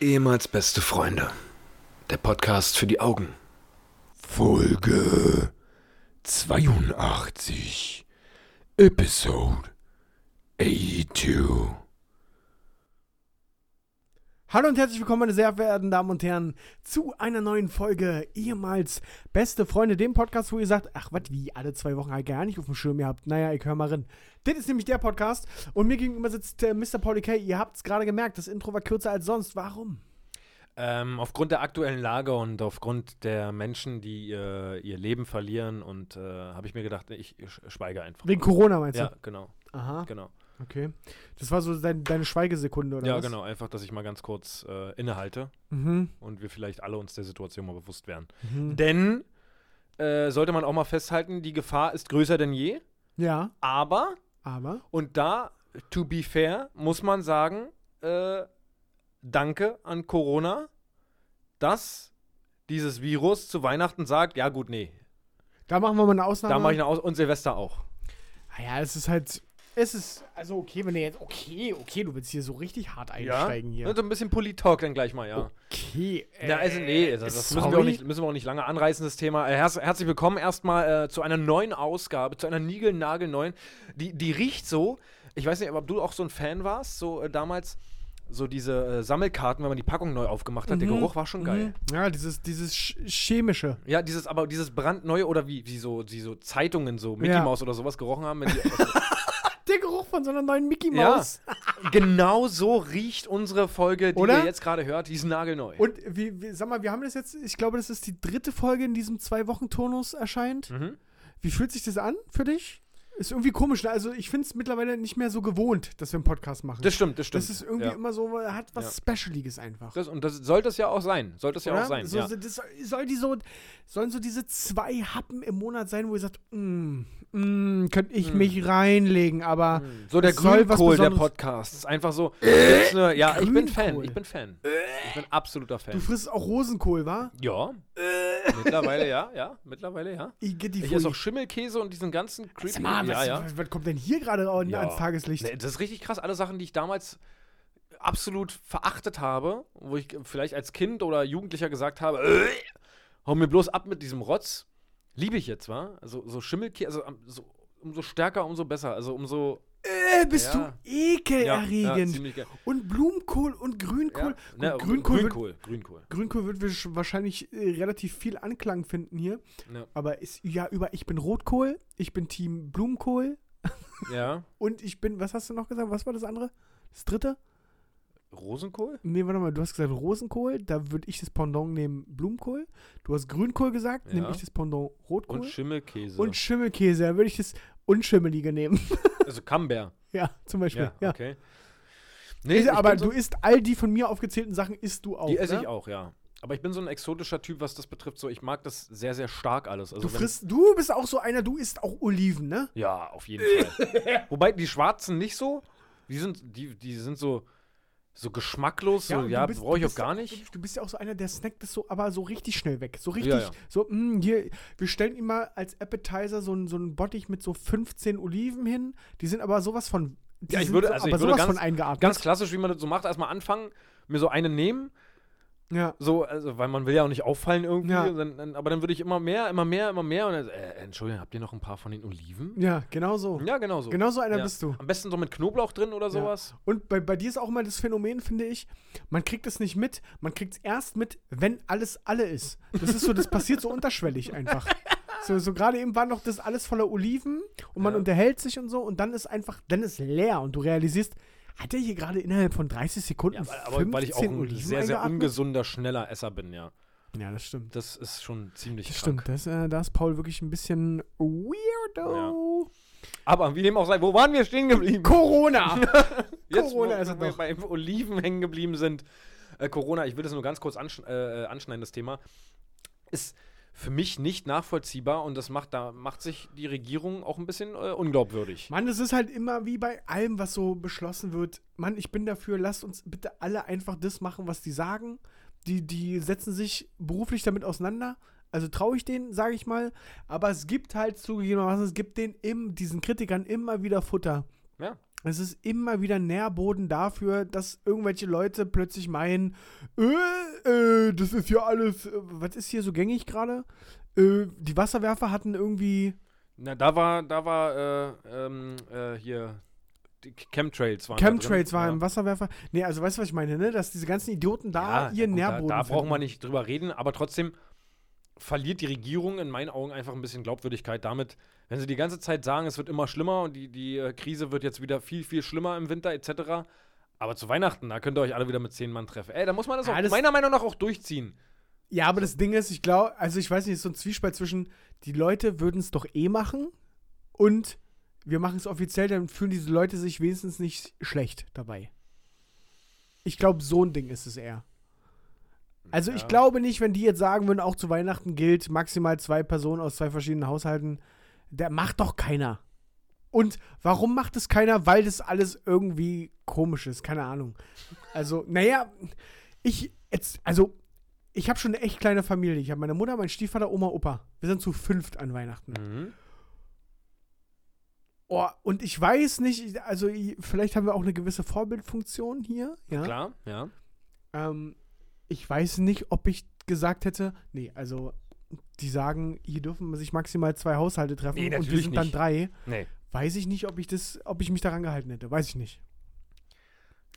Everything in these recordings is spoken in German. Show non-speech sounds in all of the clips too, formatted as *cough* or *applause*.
Ehemals beste Freunde. Der Podcast für die Augen. Folge 82. Episode 82. Hallo und herzlich willkommen, meine sehr verehrten Damen und Herren, zu einer neuen Folge ehemals Beste Freunde, dem Podcast, wo ihr sagt, ach was, wie, alle zwei Wochen halt gar nicht auf dem Schirm gehabt. Naja, ich höre mal rein. Das ist nämlich der Podcast und mir gegenüber sitzt äh, Mr. Pauli K. Ihr habt es gerade gemerkt, das Intro war kürzer als sonst. Warum? Ähm, aufgrund der aktuellen Lage und aufgrund der Menschen, die äh, ihr Leben verlieren und äh, habe ich mir gedacht, ich, sch- schweige einfach. Wegen Corona meinst Ja, du? genau, Aha, genau. okay. Das war so dein, deine Schweigesekunde, oder ja, was? genau. Einfach, dass ich mal ganz kurz äh, innehalte Mhm. und wir vielleicht alle uns der Situation mal bewusst werden. mhm. Denn äh, sollte man auch mal festhalten, die Gefahr ist größer denn je. Ja, Aber aber. und da, to be fair, muss man sagen, äh, danke an Corona, dass dieses Virus zu Weihnachten sagt, ja gut, nee, Da machen wir mal eine Ausnahme. da mache ich eine Aus und Silvester auch. Naja, es ist halt. Es ist. Also, okay, wenn du jetzt. Okay, okay, du willst hier so richtig hart einsteigen hier. So ein bisschen Polit-Talk dann gleich mal, ja. Okay. ja, also nee, das, das müssen, wir auch nicht, müssen wir auch nicht lange anreißen, das Thema. Äh, herz, herzlich willkommen erstmal äh, zu einer neuen Ausgabe, zu einer niegelnagelneuen. Die, die riecht so, ich weiß nicht, ob du auch so ein Fan warst, so äh, damals, so diese äh, Sammelkarten, wenn man die Packung neu aufgemacht hat. Der Mhm. Geruch war schon geil. Mhm. Ja, dieses, dieses Sch- chemische. Ja, dieses, aber dieses brandneue oder wie, wie so, die so Zeitungen, so Mickey Ja. Mouse oder sowas gerochen haben. Wenn die, *laughs* Der von so einer neuen Mickey Ja. Maus. *laughs* genau so riecht unsere Folge, die Oder? ihr jetzt gerade hört. Die ist nagelneu. Und wie, wie, sag mal, wir haben das jetzt, ich glaube, das ist die dritte Folge in diesem Zwei-Wochen-Turnus erscheint. Mhm. Wie fühlt sich das an für dich? Ist irgendwie komisch, ne? Also ich finde es mittlerweile nicht mehr so gewohnt, dass wir einen Podcast machen. Das stimmt, das stimmt. Das ist irgendwie ja. immer so, hat was Ja. Specialiges einfach. Das, und das sollte es ja auch sein. Sollte es ja Oder? auch sein. So, ja. das soll, soll die so, sollen so diese zwei Happen im Monat sein, wo ihr sagt, mm, mm, könnte ich Mm. mich reinlegen, aber So der soll Grünkohl der Besonderes- Podcasts. Einfach so. nur- ja, ich bin Fan. Grünkohl. Ich bin Fan. Ich bin absoluter Fan. du frisst auch Rosenkohl, wa? ja. Mittlerweile ja, ja. Mittlerweile ja. Die Ich esse auch Schimmelkäse und diesen ganzen creepy. Sag mal, ja, was, ja. Was, was kommt denn hier gerade an- Ja. ans Tageslicht? Nee, das ist richtig krass. Alle Sachen, die ich damals absolut verachtet habe, wo ich vielleicht als Kind oder Jugendlicher gesagt habe, äh, hau mir bloß ab mit diesem Rotz, liebe ich jetzt, wa? Also so Schimmelkäse, also am- so, umso stärker, umso besser. Also umso Äh, bist Ja. du ekelerregend. ziemlich geil. und Blumenkohl und Grünkohl. Ja, ne, Gut, Grünkohl, Wird, Grünkohl, Grünkohl. Grünkohl wird wahrscheinlich äh, relativ viel Anklang finden hier. Ja. Aber ist ja über, ich bin Rotkohl, ich bin Team Blumenkohl *laughs* ja. und ich bin, was hast du noch gesagt? Was war das andere? Das dritte? Rosenkohl? Nee, warte mal, du hast gesagt Rosenkohl, da würde ich das Pendant nehmen Blumenkohl. Du hast Grünkohl gesagt, nehme Ja. ich das Pendant Rotkohl. Und Schimmelkäse. Und Schimmelkäse, da würde ich das Unschimmelige nehmen. *laughs* also Camembert. ja, zum Beispiel. Ja, okay. Nee, ich aber so, du isst all die von mir aufgezählten Sachen, isst du auch. Die esse ne? ich auch, ja. Aber ich bin so ein exotischer Typ, was das betrifft. So, ich mag das sehr, sehr stark alles. Also Du frisst, du bist auch so einer, du isst auch Oliven, ne? Ja, auf jeden Fall. *laughs* Wobei die schwarzen nicht so. Die sind, die, die sind so, so geschmacklos. So, ja, du bist- brauche ich auch gar ja- nicht. Du, du bist ja auch so einer, der snackt das so, aber so richtig schnell weg. So richtig, Ja, ja. so, mh, hier, wir stellen immer als Appetizer so einen so einen Bottich mit so 15 Oliven hin. Die sind aber sowas von. Die Ja, ich sind würde- so, also aber ich würde sowas ganz- von eingeatmet. Ganz klassisch, wie man das so macht. Erstmal anfangen, mir so eine nehmen. Ja. So, also, weil man will ja auch nicht auffallen irgendwie. Ja. Dann, dann, aber dann würde ich immer mehr, immer mehr, immer mehr. Und dann, äh, Entschuldigung, habt ihr noch ein paar von den Oliven? ja, genau so. Ja, genau so. Genau so einer Ja. bist du. Am besten so mit Knoblauch drin oder sowas. Und bei, bei dir ist auch mal das Phänomen, finde ich, man kriegt es nicht mit, man kriegt es erst mit, wenn alles alle ist. Das ist so, das passiert so unterschwellig einfach. *laughs* So, so gerade eben war noch das alles voller Oliven und man Ja. unterhält sich und so und dann ist einfach, dann ist leer und du realisierst, hat er hier gerade innerhalb von 30 Sekunden Ja, aber, aber weil ich auch 15 ein Oliven sehr, sehr eingeatmet? ungesunder, schneller Esser bin, ja. Ja, das stimmt. Das ist schon ziemlich Das krank. stimmt, das, äh, da ist Paul wirklich ein bisschen weirdo. Aber wie dem auch sei, wo waren wir stehen geblieben? Corona! *laughs* Jetzt, *laughs* Corona wo, ist es noch. bei Oliven hängen geblieben sind. Äh, Corona, ich will das nur ganz kurz ansch äh, anschneiden, das Thema. Ist für mich nicht nachvollziehbar und das macht, da macht sich die Regierung auch ein bisschen äh, unglaubwürdig. Mann, es ist halt immer wie bei allem, was so beschlossen wird. Mann, ich bin dafür, lasst uns bitte alle einfach das machen, was die sagen. Die, die setzen sich beruflich damit auseinander. Also traue ich denen, sage ich mal. Aber es gibt halt zugegebenermaßen, es gibt denen im, diesen Kritikern immer wieder Futter. Ja. Es ist immer wieder Nährboden dafür, dass irgendwelche Leute plötzlich meinen, äh, äh, das ist ja alles, äh, was ist hier so gängig gerade? Äh, die Wasserwerfer hatten irgendwie, Na, da war, da war, äh, ähm, äh, hier, die Chemtrails waren Chemtrails da war drin. im Wasserwerfer. Nee, also weißt du, was ich meine, ne? Dass diese ganzen Idioten da ja, ihren gut, Nährboden Da, da brauchen wir nicht drüber reden, aber trotzdem verliert die Regierung in meinen Augen einfach ein bisschen Glaubwürdigkeit damit, wenn sie die ganze Zeit sagen, es wird immer schlimmer und die, die äh, Krise wird jetzt wieder viel, viel schlimmer im Winter etc. Aber zu Weihnachten, da könnt ihr euch alle wieder mit zehn Mann treffen. Ey, da muss man das Ja, auch das- meiner Meinung nach auch durchziehen. Ja, aber das Ding ist, ich glaube, also ich weiß nicht, es ist so ein Zwiespalt zwischen, die Leute würden es doch eh machen und wir machen es offiziell, dann fühlen diese Leute sich wenigstens nicht schlecht dabei. Ich glaube, so ein Ding ist es eher. Also ich Ja. glaube nicht, wenn die jetzt sagen würden, auch zu Weihnachten gilt maximal zwei Personen aus zwei verschiedenen Haushalten, der macht doch keiner. Und warum macht es keiner? Weil das alles irgendwie komisch ist, keine Ahnung. Also, naja, ich jetzt, also ich habe schon eine echt kleine Familie. Ich habe meine Mutter, mein Stiefvater, Oma, Opa. Wir sind zu fünft an Weihnachten. Mhm. Oh, und ich weiß nicht, also ich- vielleicht haben wir auch eine gewisse Vorbildfunktion hier. Ja. Klar, ja. Ähm, ich weiß nicht, ob ich gesagt hätte, nee, also die sagen, hier dürfen sich maximal zwei Haushalte treffen Nee, und wir sind dann nicht. drei. Nee. Weiß ich nicht, ob ich das, ob ich mich daran gehalten hätte. Weiß ich nicht.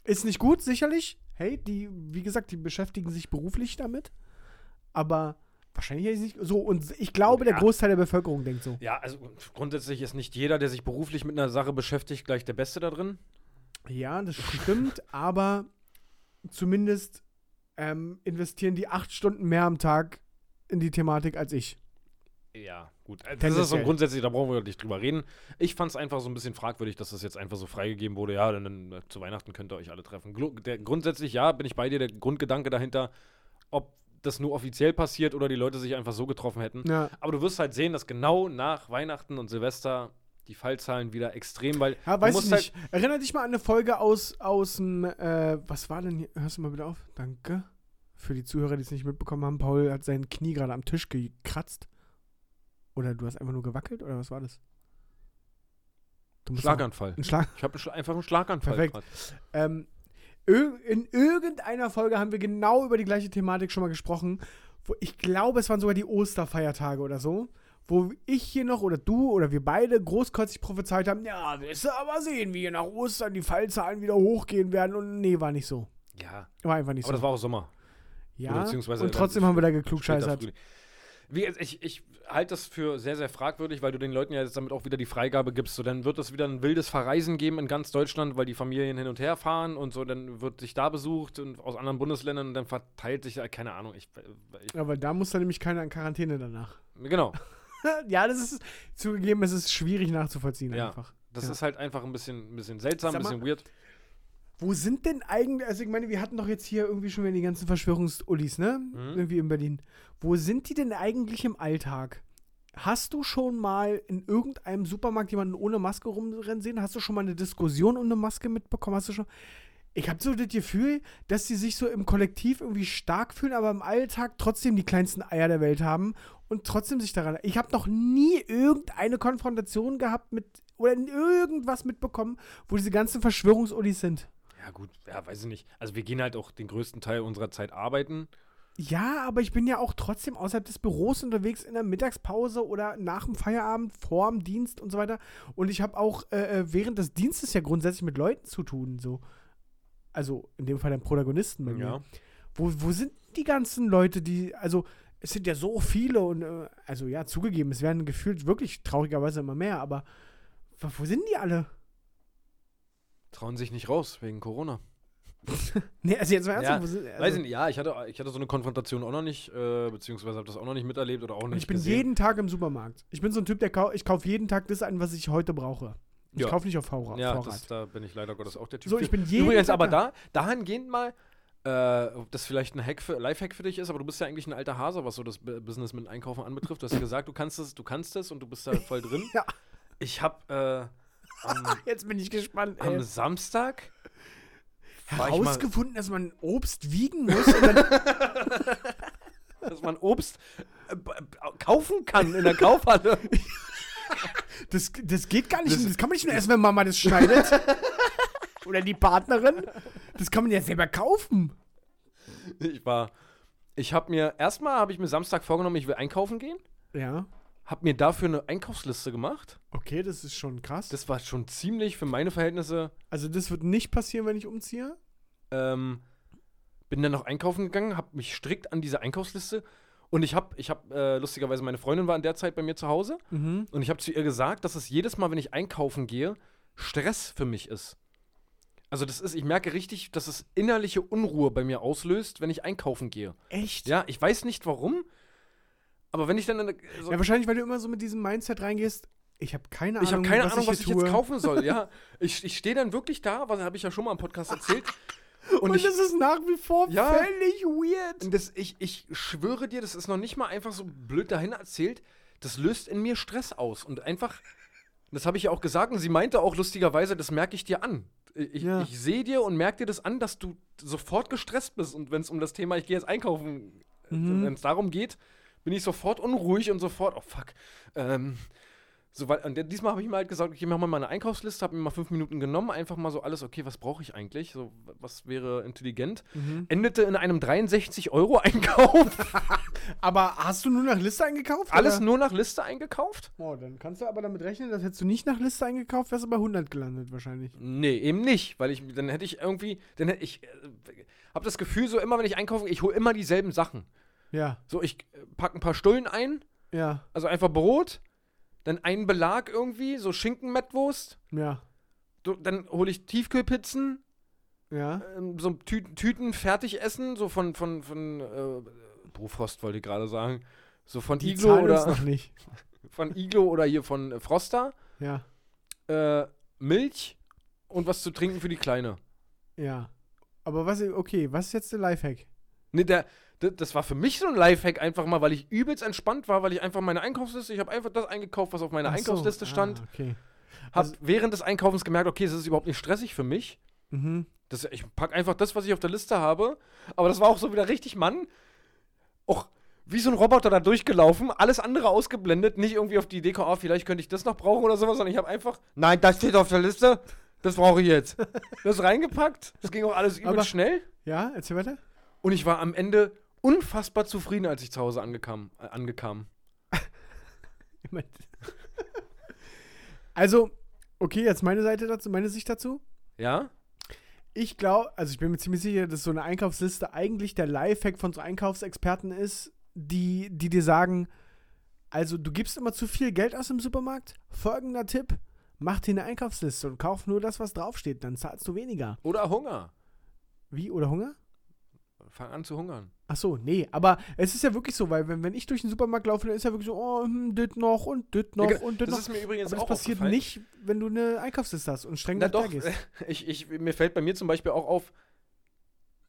Ist nicht gut, sicherlich. Hey, die, wie gesagt, die beschäftigen sich beruflich damit. Aber wahrscheinlich hätte ich nicht. So, und ich glaube, der Ja. Großteil der Bevölkerung denkt so. Ja, also grundsätzlich ist nicht jeder, der sich beruflich mit einer Sache beschäftigt, gleich der Beste da drin. Ja, das stimmt, aber zumindest ähm, investieren die acht Stunden mehr am Tag in die Thematik als ich. Ja, gut. Das ist so grundsätzlich, da brauchen wir nicht drüber reden. Ich fand es einfach so ein bisschen fragwürdig, dass das jetzt einfach so freigegeben wurde. Ja, dann, dann äh, zu Weihnachten könnt ihr euch alle treffen. Der, grundsätzlich, ja, bin ich bei dir. Der Grundgedanke dahinter, ob das nur offiziell passiert oder die Leute sich einfach so getroffen hätten. Ja, Aber du wirst halt sehen, dass genau nach Weihnachten und Silvester die Fallzahlen wieder extrem, weil ja du weiß ich musst halt nicht. Erinner dich mal an eine Folge aus, aus dem, äh, was war denn hier? Hörst du mal bitte auf? Danke. Für die Zuhörer, die es nicht mitbekommen haben, Paul hat sein Knie gerade am Tisch gekratzt. Oder du hast einfach nur gewackelt, oder was war das? Schlaganfall. Ein Schlag. Ich habe einfach einen Schlaganfall. Perfekt. Ähm, in irgendeiner Folge haben wir genau über die gleiche Thematik schon mal gesprochen. Wo ich glaube, es waren sogar die Osterfeiertage oder so. Wo ich hier noch oder du oder wir beide großkotzig prophezeit haben: Ja, wirst du aber sehen, wie hier nach Ostern die Fallzahlen wieder hochgehen werden. Und nee, war nicht so. Ja, War einfach nicht aber das so. war auch Sommer. Ja, und trotzdem haben wir da geklugscheißert. Wie, ich ich halte das für sehr, sehr fragwürdig, weil du den Leuten ja jetzt damit auch wieder die Freigabe gibst. So, dann wird es wieder ein wildes Verreisen geben in ganz Deutschland, weil die Familien hin und her fahren und so, dann wird sich da besucht und aus anderen Bundesländern und dann verteilt sich, keine Ahnung, ich, ich Aber da muss dann nämlich keiner in Quarantäne danach. genau. *laughs* ja, das ist zugegeben, es ist schwierig nachzuvollziehen Ja. einfach. Das Ja. ist halt einfach ein bisschen, ein bisschen seltsam, ein bisschen weird. Wo sind denn eigentlich, also ich meine, wir hatten doch jetzt hier irgendwie schon wieder die ganzen Verschwörungsullis, ne? Mhm. Irgendwie in Berlin. Wo sind die denn eigentlich im Alltag? Hast du schon mal in irgendeinem Supermarkt jemanden ohne Maske rumrennen sehen? Hast du schon mal eine Diskussion um eine Maske mitbekommen? Hast du schon. Ich habe so das Gefühl, dass sie sich so im Kollektiv irgendwie stark fühlen, aber im Alltag trotzdem die kleinsten Eier der Welt haben und trotzdem sich daran. Ich habe noch nie irgendeine Konfrontation gehabt mit oder irgendwas mitbekommen, wo diese ganzen Verschwörungsullis sind. Ja, gut, ja, weiß ich nicht. Also, wir gehen halt auch den größten Teil unserer Zeit arbeiten. Ja, aber ich bin ja auch trotzdem außerhalb des Büros unterwegs in der Mittagspause oder nach dem Feierabend, vor dem Dienst und so weiter. Und ich habe auch äh, äh, während des Dienstes ja grundsätzlich mit Leuten zu tun. So. Also in dem Fall den Protagonisten bei mir. Ja. Wo, wo sind die ganzen Leute, die, also es sind ja so viele und, äh, also ja, zugegeben, es werden gefühlt wirklich traurigerweise immer mehr, aber wo sind die alle? Trauen sich nicht raus wegen Corona. *laughs* Nee, also jetzt mal ernsthaft, Ja, also, Weiß ich nicht, ja, ich hatte, ich hatte so eine Konfrontation auch noch nicht, äh, beziehungsweise habe das auch noch nicht miterlebt oder auch nicht ich bin gesehen. jeden Tag im Supermarkt. Ich bin so ein Typ, der kau ich kaufe jeden Tag das ein, was ich heute brauche. Ich Ja. kaufe nicht auf Vorrat. Ja, das, da bin ich leider Gottes auch der Typ. So, ich bin jeden Übrigens, Tag aber da. da, dahingehend mal, äh, ob das vielleicht ein Hack für, Lifehack für dich ist, aber du bist ja eigentlich ein alter Hase, was so das B- Business mit Einkaufen anbetrifft. Du hast ja gesagt, du kannst es, du kannst es und du bist da voll drin. *laughs* Ja. Ich habe äh, am, *laughs* Jetzt bin ich gespannt. am Ey. Samstag ich mal, Herausgefunden, dass man Obst wiegen muss. *laughs* Dass man Obst äh, kaufen kann in der Kaufhalle. *laughs* Das, das geht gar nicht. Das, kann man nicht nur essen, wenn Mama das schneidet. Oder die Partnerin. Das kann man ja selber kaufen. Ich war. Ich habe mir. Erstmal habe ich mir Samstag vorgenommen, ich will einkaufen gehen. Ja. Hab mir dafür eine Einkaufsliste gemacht. Okay, das ist schon krass. Das war schon ziemlich für meine Verhältnisse. also das wird nicht passieren, wenn ich umziehe. Ähm, bin dann noch einkaufen gegangen, habe mich strikt an diese Einkaufsliste. Und ich habe, ich habe, äh, lustigerweise, meine Freundin war in der Zeit bei mir zu Hause. Mhm. Und ich habe zu ihr gesagt, dass es jedes Mal, wenn ich einkaufen gehe, Stress für mich ist. Also das ist, ich merke richtig, dass es innerliche Unruhe bei mir auslöst, wenn ich einkaufen gehe. Echt? Ja, ich weiß nicht warum, aber wenn ich dann so, Ja, wahrscheinlich, weil du immer so mit diesem Mindset reingehst. Ich habe keine Ahnung, ich habe keine Ahnung, was hier ich tue. jetzt kaufen soll. Ja, *laughs* ich, ich stehe dann wirklich da, was habe ich ja schon mal im Podcast erzählt. Und, Und, ich, das ist nach wie vor Ja. völlig weird. das, ich, ich schwöre dir, das ist noch nicht mal einfach so blöd dahin erzählt. Das löst in mir Stress aus und einfach, das habe ich ja auch gesagt und sie meinte auch lustigerweise, das merke ich dir an. Ich, Ja. ich sehe dir und merke dir das an, dass du sofort gestresst bist und wenn es um das Thema, ich gehe jetzt einkaufen, Mhm. wenn es darum geht, bin ich sofort unruhig und sofort, oh fuck. Ähm, so, weil, und diesmal habe ich mir halt gesagt, okay, mach mal meine Einkaufsliste, habe mir mal fünf Minuten genommen, einfach mal so alles, okay, was brauche ich eigentlich? So, was wäre intelligent? Mhm. Endete in einem 63-Euro-Einkauf. *laughs* Aber hast du nur nach Liste eingekauft? alles oder? nur nach Liste eingekauft? Oh, dann kannst du aber damit rechnen, dass hättest du nicht nach Liste eingekauft, wärst du bei 100 gelandet wahrscheinlich. Nee, eben nicht, weil ich, dann hätte ich irgendwie, dann hätte ich, äh, habe das Gefühl, so immer, wenn ich einkaufe, ich hole immer dieselben Sachen. Ja, So, ich äh, packe ein paar Stullen ein, ja, also einfach Brot, dann einen Belag irgendwie, so Schinken-Mettwurst, ja, so, dann hole ich Tiefkühlpizzen, ja. ähm, so Tü Tüten Fertigessen, so von, von, von, äh, Bofrost wollte ich gerade sagen, so von Die Iglo oder, noch nicht. *laughs* von Iglo oder hier von äh, Froster, Ja, äh, Milch und was zu trinken für die Kleine. ja. Aber was, okay, was ist jetzt der Lifehack? Nee, der, das war für mich so ein Lifehack einfach mal, weil ich übelst entspannt war, weil ich einfach meine Einkaufsliste, ich habe einfach das eingekauft, was auf meiner so, Einkaufsliste stand. Ah, okay. Hab Also- während des Einkaufens gemerkt, okay, es ist überhaupt nicht stressig für mich. Mhm. Das, ich pack einfach das, was ich auf der Liste habe. Aber das war auch so wieder richtig Mann. Auch wie so ein Roboter da durchgelaufen, alles andere ausgeblendet, nicht irgendwie auf die Idee, oh, vielleicht könnte ich das noch brauchen oder sowas, sondern ich habe einfach, nein, das steht auf der Liste, das brauche ich jetzt. *laughs* Das reingepackt, das ging auch alles übel schnell. Ja, erzähl weiter. Und ich war am Ende unfassbar zufrieden, als ich zu Hause angekam. Äh, angekam. *laughs* *laughs* Also, okay, jetzt meine Seite dazu, meine Sicht dazu. Ja? Ich glaube, also ich bin mir ziemlich sicher, dass so eine Einkaufsliste eigentlich der Lifehack von so Einkaufsexperten ist, die, die dir sagen, also du gibst immer zu viel Geld aus im Supermarkt. Folgender Tipp, mach dir eine Einkaufsliste und kauf nur das, was draufsteht, dann zahlst du weniger. Oder Hunger. Wie, oder Hunger? Fang an zu hungern. Ach so, nee, aber es ist ja wirklich so, weil wenn, wenn ich durch den Supermarkt laufe, dann ist ja wirklich so, oh, hm, dit noch und dit noch Ja, genau. und dit das noch. ist mir übrigens aber das auch passiert nicht, wenn du eine Einkaufsliste hast und streng Na nach doch, gehst. *laughs* ich, ich, mir fällt bei mir zum Beispiel auch auf,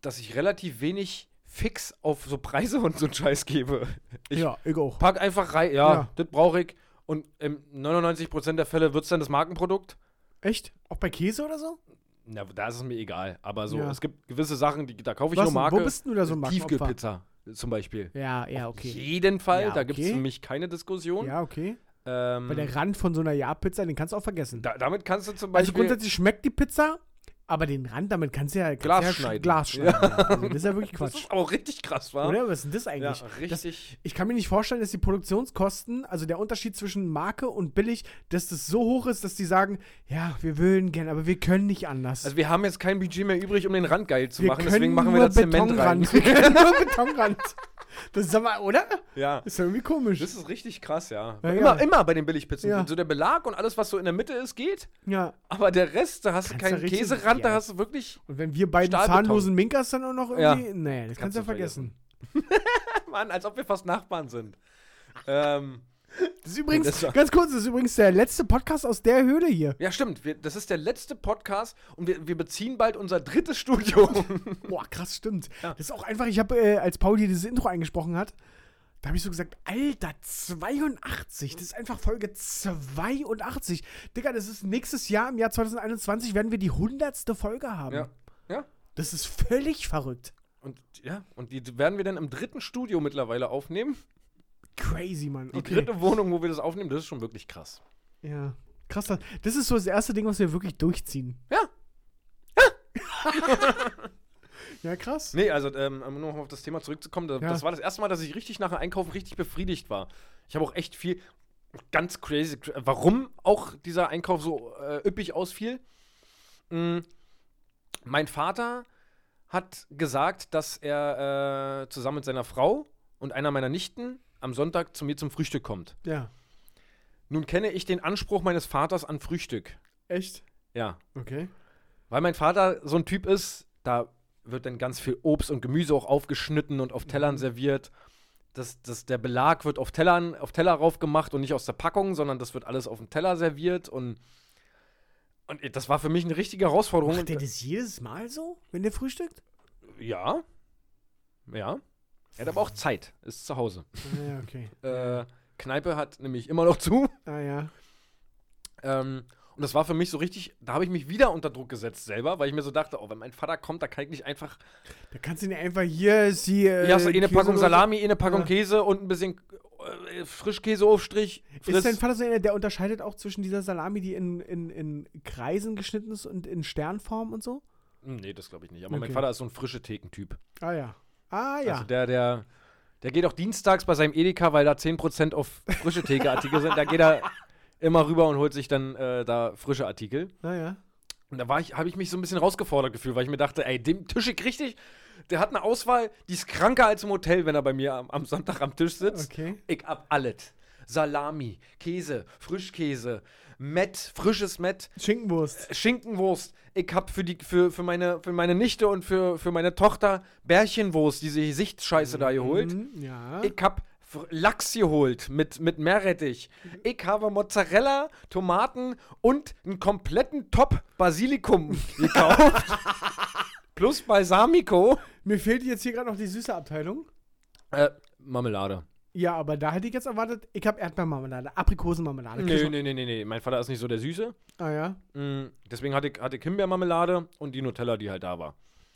dass ich relativ wenig fix auf so Preise und so einen Scheiß gebe. Ich ja, ich auch. pack einfach rein, ja, Ja. das brauche ich. Und in 99% der Fälle wird es dann das Markenprodukt. Echt? Auch bei Käse oder so? Na, da ist es mir egal. Aber so, Ja. es gibt gewisse Sachen, die, da kaufe ich Was nur? Marke. Wo bist du da so Markenopfer? Tiefkühlpizza zum Beispiel. Ja, ja, Auf okay. jeden Fall, Ja, da gibt es okay. für mich keine Diskussion. Ja, okay. Ähm, Weil der Rand von so einer Ja-Pizza, den kannst du auch vergessen. da, damit kannst du zum also Beispiel. grundsätzlich schmeckt die Pizza, aber den Rand, damit kannst du ja kannst Glas ja schneiden. Glas schneiden. Ja. Also das ist ja wirklich *laughs* das Quatsch. ist aber auch richtig krass, war. Oder? Was ist denn das Ja, eigentlich? das, richtig. ich kann mir nicht vorstellen, dass die Produktionskosten, also der Unterschied zwischen Marke und billig, dass das so hoch ist, dass die sagen, ja, wir würden gern, aber wir können nicht anders. Also wir haben jetzt kein Budget mehr übrig, um den Rand geil zu wir machen, deswegen machen wir da Zement rein. Wir können nur Betonrand. *laughs* Das ist aber, oder? ja. Ist ja irgendwie komisch. Das ist richtig krass, ja. Ja, immer, ja. immer bei den Billigpizzen. Ja. So der Belag und alles, was so in der Mitte ist, geht. ja. Aber der Rest, da hast du Kannst du keinen Käserand, da ja. hast du wirklich. Und wenn wir beiden Stahlbeton. zahnlosen Minkers dann auch noch Ja. irgendwie. Nee, das kannst, Kannst du ja du vergessen. *laughs* Mann, als ob wir fast Nachbarn sind. ähm, Das ist übrigens, Das war- ganz kurz, das ist übrigens der letzte Podcast aus der Höhle hier. ja, stimmt. Wir, das ist der letzte Podcast und wir, wir beziehen bald unser drittes Studio. *laughs* Boah, krass, stimmt. Ja. Das ist auch einfach, ich habe, äh, als Paul hier dieses Intro eingesprochen hat, da habe ich so gesagt, Alter, 82, das ist einfach Folge 82. Digga, das ist nächstes Jahr, im Jahr 2021, werden wir die hundertste Folge haben. Ja. Ja. Das ist völlig verrückt. Und ja, und die werden wir dann im dritten Studio mittlerweile aufnehmen. Crazy, Mann. Die Okay. dritte Wohnung, wo wir das aufnehmen, das ist schon wirklich krass. Ja. Krass, das- das ist so das erste Ding, was wir wirklich durchziehen. Ja. *laughs* Ja, krass. Nee, also ähm, um noch auf das Thema zurückzukommen, da, Ja. das war das erste Mal, dass ich richtig nach dem Einkaufen richtig befriedigt war. Ich habe auch echt viel, ganz crazy, warum auch dieser Einkauf so äh, üppig ausfiel. Mm, mein Vater hat gesagt, dass er äh, zusammen mit seiner Frau und einer meiner Nichten am Sonntag zu mir zum Frühstück kommt. Ja. Nun kenne ich den Anspruch meines Vaters an Frühstück. Echt? Ja. Okay. Weil mein Vater so ein Typ ist, da wird dann ganz viel Obst und Gemüse auch aufgeschnitten und auf Tellern serviert. Das, das, der Belag wird auf Tellern, auf Teller raufgemacht und nicht aus der Packung, sondern das wird alles auf dem Teller serviert und, und das war für mich eine richtige Herausforderung. Macht der das jedes Mal so, wenn der frühstückt? ja. Ja. Er hat aber auch Zeit, ist zu Hause. Ah, ja, okay. *laughs* Äh, Kneipe hat nämlich immer noch zu. Ah, ja. Ähm, und das war für mich so richtig, da habe ich mich wieder unter Druck gesetzt selber, weil ich mir so dachte, oh, wenn mein Vater kommt, da kann ich nicht einfach Da kannst du ihn einfach hier, ist die. Äh, Hier hast du eh eine Packung Käsesoße- Salami, eh eine Packung Ja. Käse und ein bisschen äh, Frischkäseaufstrich. Ist dein Vater so einer, der unterscheidet auch zwischen dieser Salami, die in, in, in Kreisen geschnitten ist und in Sternform und so? Nee, das glaube ich nicht. Aber mein Okay. Vater ist so ein frische Thekentyp. Ah, ja. Ah, ja. Also der, der, der geht auch dienstags bei seinem Edeka, weil da 10% auf frische Thekeartikel sind. Da geht er immer rüber und holt sich dann äh, da frische Artikel. ah, ja. Und da war ich, habe ich mich so ein bisschen rausgefordert gefühlt, weil ich mir dachte, ey, dem Tischig richtig, der hat eine Auswahl, die ist kranker als im Hotel, wenn er bei mir am, am Sonntag am Tisch sitzt. Okay. Ich hab alles. Salami, Käse, Frischkäse, Mett, frisches Mett, Schinkenwurst. Schinkenwurst. Ich hab für, die, für, für, meine, für meine Nichte und für, für meine Tochter Bärchenwurst, diese Sichtscheiße da geholt. Mhm, ja. Ich hab Lachs geholt mit, mit Meerrettich. Ich habe Mozzarella, Tomaten und einen kompletten Top Basilikum *laughs* gekauft. Plus Balsamico. Mir fehlt jetzt hier gerade noch die süße Abteilung. Äh, Marmelade. Ja, aber da hätte ich jetzt erwartet, ich habe Erdbeermarmelade, Aprikosenmarmelade. Nee, nee, nee, nee, nee. Mein Vater ist nicht so der Süße. Ah ja. Mm, deswegen hatte ich, hatte Himbeermarmelade und die Nutella, die halt da war.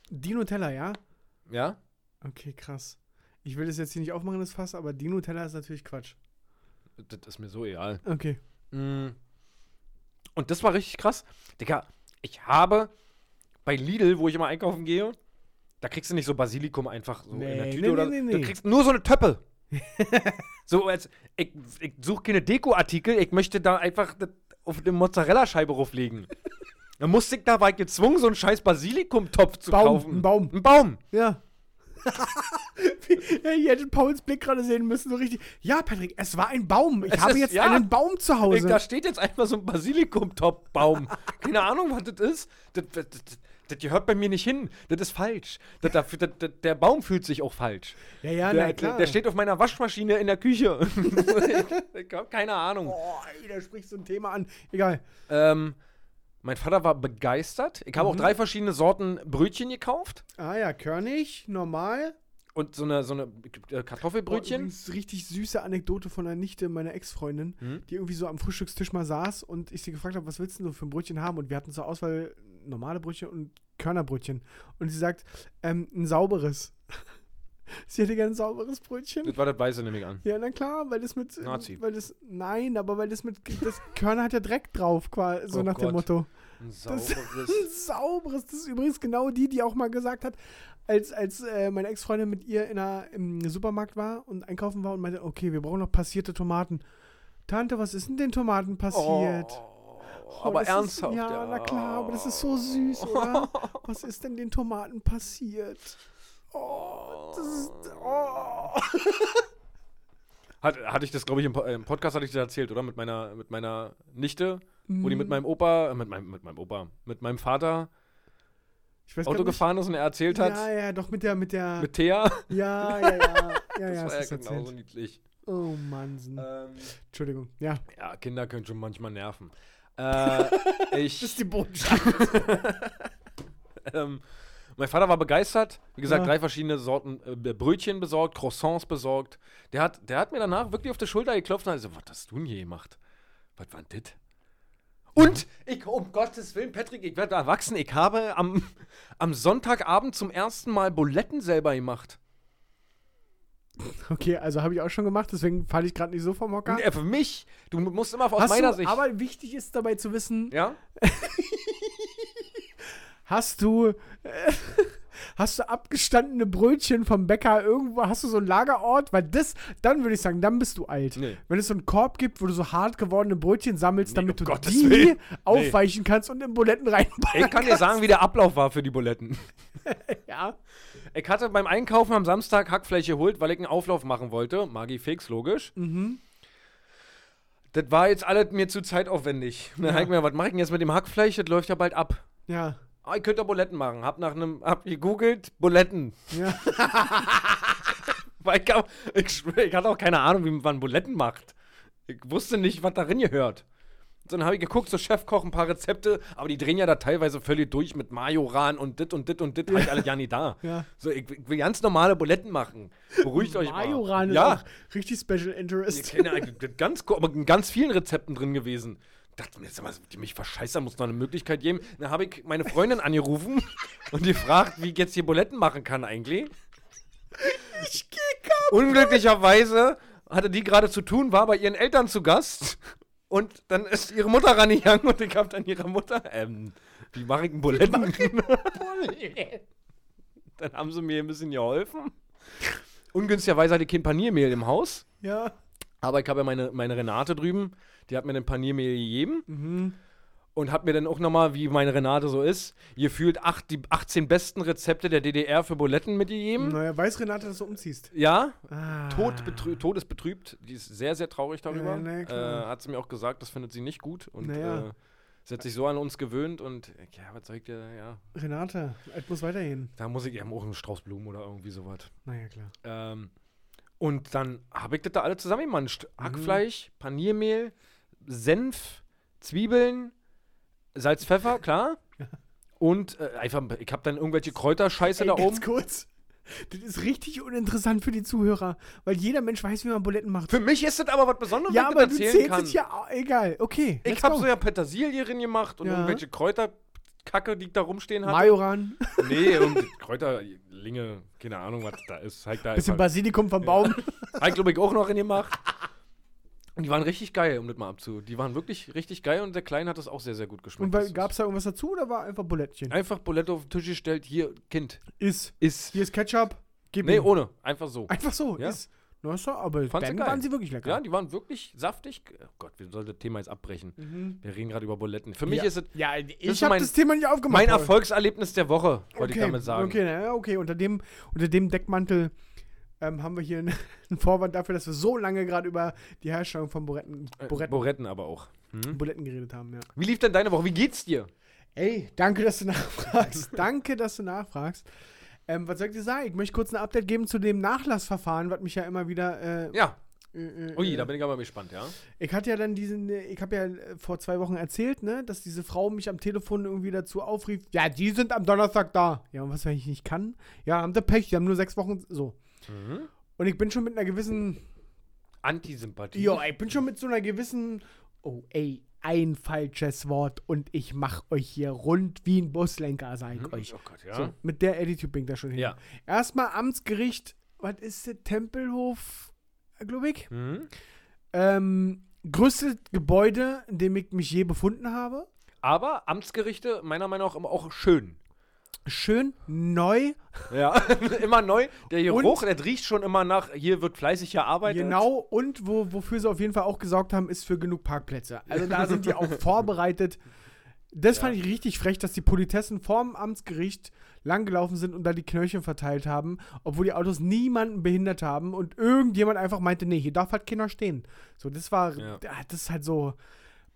Die Nutella, ja? Ja? Okay, krass. Ich will das jetzt hier nicht aufmachen, das Fass, aber die Nutella ist natürlich Quatsch. Das ist mir so egal. Okay. Mm. Und das war richtig krass. Digga, ich habe bei Lidl, wo ich immer einkaufen gehe, da kriegst du nicht so Basilikum einfach so in der Nee, Tüte nee, oder nee, nee, Du nee. kriegst nur so eine Töppe. So als ich, ich suche keine Dekoartikel, ich möchte da einfach auf eine Mozzarella-Scheibe drauflegen. *laughs* Dann musste ich da, war ich gezwungen, so einen scheiß Basilikum-Topf zu Baum, kaufen. ein Baum. Ein Baum. Ja. *laughs* ihr hättet Pauls Blick gerade sehen müssen, so richtig. Ja, Patrick, es war ein Baum. Ich Es habe ist- jetzt ja. einen Baum zu Ich, Hause. da steht jetzt einfach so ein Basilikum-Top-Baum. *laughs* Keine Ahnung, was das ist. Das, das, das, das gehört bei mir nicht hin. Das ist falsch. Das, das, das, das, der Baum fühlt sich auch falsch. ja, ja, der, na klar. Der, steht auf meiner Waschmaschine in der Küche. ich, *laughs* ich hab keine Ahnung. Oh, ey, da sprichst du ein Thema an. Egal. Ähm, mein Vater war begeistert. Ich habe auch Mhm. drei verschiedene Sorten Brötchen gekauft. Ah ja, körnig, normal. Und so eine, so eine äh, Oh, Kartoffelbrötchen. übrigens richtig süße Anekdote von einer Nichte meiner Ex-Freundin, Mhm. die irgendwie so am Frühstückstisch mal saß und ich sie gefragt habe, was willst du denn so für ein Brötchen haben? Und wir hatten zur Auswahl normale Brötchen und Körnerbrötchen. Und sie sagt, ähm, ein sauberes. *laughs* sie hätte gerne ein sauberes Brötchen. das war das Weiße, nehme ich an. Ja, na klar, weil das mit. Nazi. Weil das. Nein, aber weil das mit. Das Körner hat ja Dreck drauf, quasi, so Oh nach dem Gott. Motto. Ein Das- sauberes. *laughs* Ein sauberes. Das ist übrigens genau die, die auch mal gesagt hat, als, als äh, meine Ex-Freundin mit ihr in einer, im Supermarkt war und einkaufen war und meinte, okay, wir brauchen noch passierte Tomaten. Tante, was ist denn den Tomaten passiert? Oh, Oh, aber das ernsthaft. Ist, ja, na klar, aber das ist so süß, *laughs* oder? Was ist denn den Tomaten passiert? Oh, das ist. Oh. Hat, hatte ich das, glaube ich, im, im Podcast hatte ich das erzählt, oder? Mit meiner, mit meiner Nichte, wo die mit Mm, meinem Opa, äh, mit meinem, mit meinem Opa, mit meinem Vater ich weiß Auto nicht. gefahren ist und er erzählt hat, Ja, ja, doch mit der, mit der. mit Thea. ja, *laughs* ja, ja. Ja, Das ja, war hast ja genauso erzählt. niedlich. Oh Mann. Ähm, Entschuldigung. Ja. ja, Kinder können schon manchmal nerven. Äh, *laughs* ich, die Botschaft. *laughs* ähm, mein Vater war begeistert. Wie gesagt, Ja. drei verschiedene Sorten äh, Brötchen besorgt, Croissants besorgt. Der hat, der hat mir danach wirklich auf die Schulter geklopft und hat gesagt, was hast du denn hier gemacht? Was war denn das? Und ich, um Gottes Willen, Patrick, ich werde erwachsen. Ich habe am, am Sonntagabend zum ersten Mal Buletten selber gemacht. Okay, also habe ich auch schon gemacht, deswegen falle ich gerade nicht so vom Hocker. Nee, für mich, du musst immer aus Hast meiner du, Sicht. Aber wichtig ist dabei zu wissen, ja? *laughs* hast du, äh, *laughs* hast du abgestandene Brötchen vom Bäcker irgendwo, hast du so einen Lagerort? Weil das, dann würde ich sagen, dann bist du alt. Nee. Wenn es so einen Korb gibt, wo du so hart gewordene Brötchen sammelst, Nee, damit um du Gottes die Willen. *laughs* aufweichen kannst und in Buletten reinpacken Ich kann dir sagen, wie der Ablauf war für die Buletten. Ja. Ich hatte beim Einkaufen am Samstag Hackfleisch geholt, weil ich einen Auflauf machen wollte. Magi Fix, logisch. Mhm. Das war jetzt alles mir zu zeitaufwendig. Und dann Ja. ich mir, was mache ich denn jetzt mit dem Hackfleisch? Das läuft ja bald ab. Ja. Ah, ich könnte Buletten machen. Hab nach einem, hab gegoogelt, Buletten. Ja. *laughs* Weil ich, auch- ich, schwör, ich hatte auch keine Ahnung, wie man Buletten macht. Ich wusste nicht, was darin gehört. So, dann habe ich geguckt, so Chefkoch, ein paar Rezepte, aber die drehen ja da teilweise völlig durch mit Majoran und dit und dit und dit, hab ich alles ja nicht da. *laughs* Ja. So, ich, ich will ganz normale Buletten machen. Beruhigt euch mal. Majoran ist ja. richtig Special Ich Interest. kenne eigentlich ganz, aber in ganz vielen Rezepten drin gewesen. Ich dachte mir, mal, die mich verscheißern, muss noch eine Möglichkeit geben. Dann habe ich meine Freundin angerufen *laughs* und gefragt, wie ich jetzt hier Buletten machen kann eigentlich. Ich geh kaputt. Unglücklicherweise hatte die gerade zu tun, war bei ihren Eltern zu Gast. Und dann ist ihre Mutter rangegangen und ich hab dann ihrer Mutter, ähm, wie mache ich einen Buletten? dann haben sie mir ein bisschen geholfen. Ungünstigerweise hatte ich kein Paniermehl im Haus. Ja. Aber ich habe ja meine, meine Renate drüben, die hat mir den Paniermehl gegeben Mhm. Und hat mir dann auch nochmal, wie meine Renate so ist, gefühlt acht, die 18 besten Rezepte der DDR für Buletten mitgegeben. Naja, weiß Renate, dass du umziehst. Ja, Ah. Tod betrü todesbetrübt. Die ist sehr, sehr traurig darüber. Ja, klar. äh, hat sie mir auch gesagt, das findet sie nicht gut. Und Naja. äh, sie hat sich so an uns gewöhnt und ja, was soll ich dir, ja. Renate, es muss weitergehen. Da muss ich eben auch einen Strauß Blumen oder irgendwie sowas. Naja, klar. Ähm, und dann habe ich das da alle zusammengemanscht. Mhm. Hackfleisch, Paniermehl, Senf, Zwiebeln, Salz, Pfeffer, klar. Und äh, einfach, ich habe dann irgendwelche Kräuterscheiße Ey, da ganz oben. kurz. Das ist richtig uninteressant für die Zuhörer, weil jeder Mensch weiß, wie man Buletten macht. Für mich ist das aber was Besonderes, ja, wenn aber ich du das zählst kann. es ja egal. Okay. Ich habe go. so ja Petersilie drin gemacht und Ja. irgendwelche Kräuterkacke, die ich da rumstehen hatte. Majoran, Nee, irgendwie Kräuterlinge, keine Ahnung, was da ist. Halt da bisschen Basilikum vom Baum. Halt, glaube ich, auch noch in gemacht. Und die waren richtig geil, um das mal abzu. Die waren wirklich richtig geil und der Kleine hat das auch sehr, sehr gut geschmeckt. Und gab es da irgendwas dazu oder war einfach Bulettchen? Einfach Bulette auf den Tisch gestellt, hier, Kind, Ist. ist. Hier ist Ketchup. Gib Nee, ihm. ohne, einfach so. Einfach so. Ja. Ist. Na, doch, aber Fand sie dann geil. waren sie wirklich lecker. Ja, die waren wirklich saftig. Oh Gott, wir sollten das Thema jetzt abbrechen. Mhm. Wir reden gerade über Buletten. Für mich ja. ist es Ja, ich so habe das Thema nicht aufgemacht. mein. Erfolgserlebnis der Woche, wollte ich Okay, damit sagen. Okay, na, okay. Unter dem, unter dem Deckmantel ähm, haben wir hier einen, *laughs* einen Vorwand dafür, dass wir so lange gerade über die Herstellung von Buretten, Äh, Buretten, Buretten aber auch. Hm? Buletten geredet haben. Ja. Wie lief denn deine Woche? Wie geht's dir? Ey, danke, dass du *laughs* nachfragst. danke, dass du nachfragst. Ähm, was soll ich dir sagen? Ich möchte kurz ein Update geben zu dem Nachlassverfahren, was mich ja immer wieder. Äh, Ja. äh, äh, Ui, äh, da bin ich aber gespannt, ja. Ich hatte ja dann diesen, äh, ich habe ja äh, vor zwei Wochen erzählt, ne, dass diese Frau mich am Telefon irgendwie dazu aufrief, ja, die sind am Donnerstag da. Ja, und was, wenn ich nicht kann? Ja, haben sie Pech, die haben nur sechs Wochen, so. Mhm. Und ich bin schon mit einer gewissen, Antisympathie. ja, ich bin schon mit so einer gewissen, oh, ey, ein falsches Wort und ich mach euch hier rund wie ein Buslenker, sag ich Mhm. euch. Oh Gott, ja. So, mit der Attitude bin ich da schon hin. Ja. Erstmal Amtsgericht, was ist das? Tempelhof, glaube ich. Mhm. Ähm, größte Gebäude, in dem ich mich je befunden habe. Aber Amtsgerichte, meiner Meinung nach, immer auch schön. Schön, neu, Ja, *laughs* immer neu. Der Geruch, Und- der riecht schon immer nach, hier wird fleißig gearbeitet. genau. Und wo, wofür sie auf jeden Fall auch gesorgt haben, ist für genug Parkplätze. Also da sind die auch *laughs* vorbereitet. Das Ja. fand ich richtig frech, dass die Politessen vorm Amtsgericht langgelaufen sind und da die Knöllchen verteilt haben, obwohl die Autos niemanden behindert haben und irgendjemand einfach meinte, nee, hier darf halt keiner stehen. So, das war, Ja. ah, das ist halt so,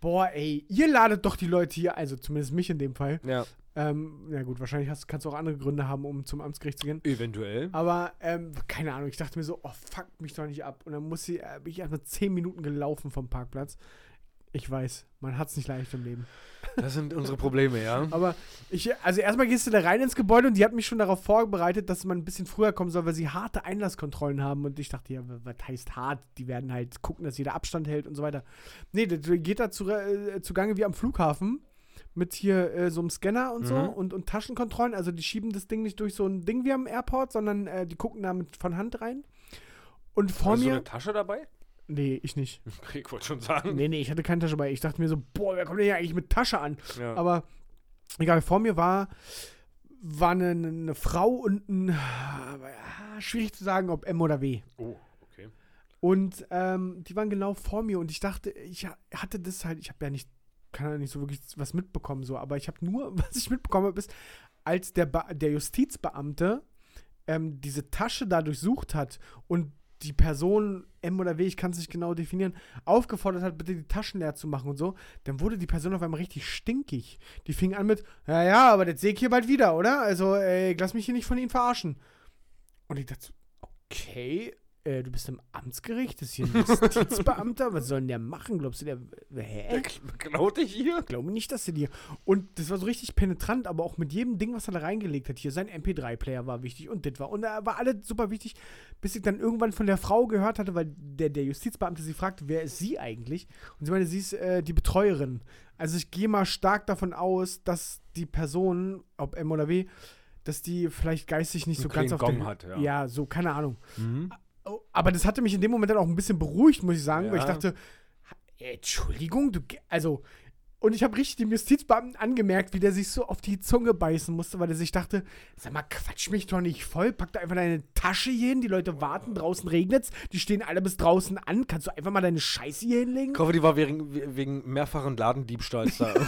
boah, ey, ihr ladet doch die Leute hier, also zumindest mich in dem Fall. Ja, Ähm, na gut, wahrscheinlich hast, kannst du auch andere Gründe haben, um zum Amtsgericht zu gehen. eventuell. Aber, ähm, keine Ahnung, ich dachte mir so, oh, fuck mich doch nicht ab. Und dann muss ich, äh, bin ich erstmal 10 Minuten gelaufen vom Parkplatz. Ich weiß, man hat es nicht leicht im Leben. *laughs* Das sind unsere Probleme, ja. Aber ich, also erstmal gehst du da rein ins Gebäude und die hat mich schon darauf vorbereitet, dass man ein bisschen früher kommen soll, weil sie harte Einlasskontrollen haben. Und ich dachte, ja, was heißt hart? Die werden halt gucken, dass jeder Abstand hält und so weiter. Nee, das geht da zu, äh, zugange wie am Flughafen. Mit hier äh, so einem Scanner und so Mhm. und, und Taschenkontrollen. Also die schieben das Ding nicht durch so ein Ding wie am Airport, sondern äh, die gucken da mit von Hand rein. Und vor Hast du so mir. eine Tasche dabei? nee, ich nicht. *laughs* Ich wollte schon sagen. Nee, nee, ich hatte keine Tasche dabei. Ich dachte mir so, boah, wer kommt denn hier eigentlich mit Tasche an? Ja. Aber egal, vor mir war, war eine, eine Frau und ein. ja, schwierig zu sagen, ob M oder W. oh, okay. Und ähm, die waren genau vor mir und ich dachte, ich ha- hatte das halt, ich habe ja nicht, kann ja nicht so wirklich was mitbekommen, so, aber ich habe nur, *laughs* was ich mitbekommen habe, ist, als der, Be der Justizbeamte ähm, diese Tasche da durchsucht hat und die Person M oder W, ich kann es nicht genau definieren, aufgefordert hat, bitte die Taschen leer zu machen und so, dann wurde die Person auf einmal richtig stinkig. Die fing an mit, ja, ja, aber das sehe ich hier bald wieder, oder? Also, äh, lass mich hier nicht von Ihnen verarschen. Und ich dachte, okay, äh, du bist im Amtsgericht, das ist hier ein Justizbeamter, was soll denn der machen? Glaubst du, der, hä? Klaut dich hier? Ich glaube nicht, dass er dir. Und das war so richtig penetrant, aber auch mit jedem Ding, was er da reingelegt hat. Hier sein MP3-Player war wichtig und das war. Und da war alles super wichtig, bis ich dann irgendwann von der Frau gehört hatte, weil der, der Justizbeamte sie fragte, wer ist sie eigentlich? Und sie meinte, sie ist äh, die Betreuerin. Also ich gehe mal stark davon aus, dass die Person, ob M oder W, dass die vielleicht geistig nicht Einen so ganz auf der Hö- hat, ja. Ja, so, keine Ahnung. Mhm. Oh, aber das hatte mich in dem Moment dann auch ein bisschen beruhigt, muss ich sagen, weil ich Ja. dachte, Entschuldigung, du, also, und ich habe richtig dem Justizbeamten angemerkt, wie der sich so auf die Zunge beißen musste, weil er sich dachte, sag mal, quatsch mich doch nicht voll, pack da einfach deine Tasche hier hin, die Leute warten, draußen regnet's, die stehen alle bis draußen an, kannst du einfach mal deine Scheiße hier hinlegen? Ich hoffe, die war wegen, wegen mehrfachen Ladendiebstahls da. *laughs*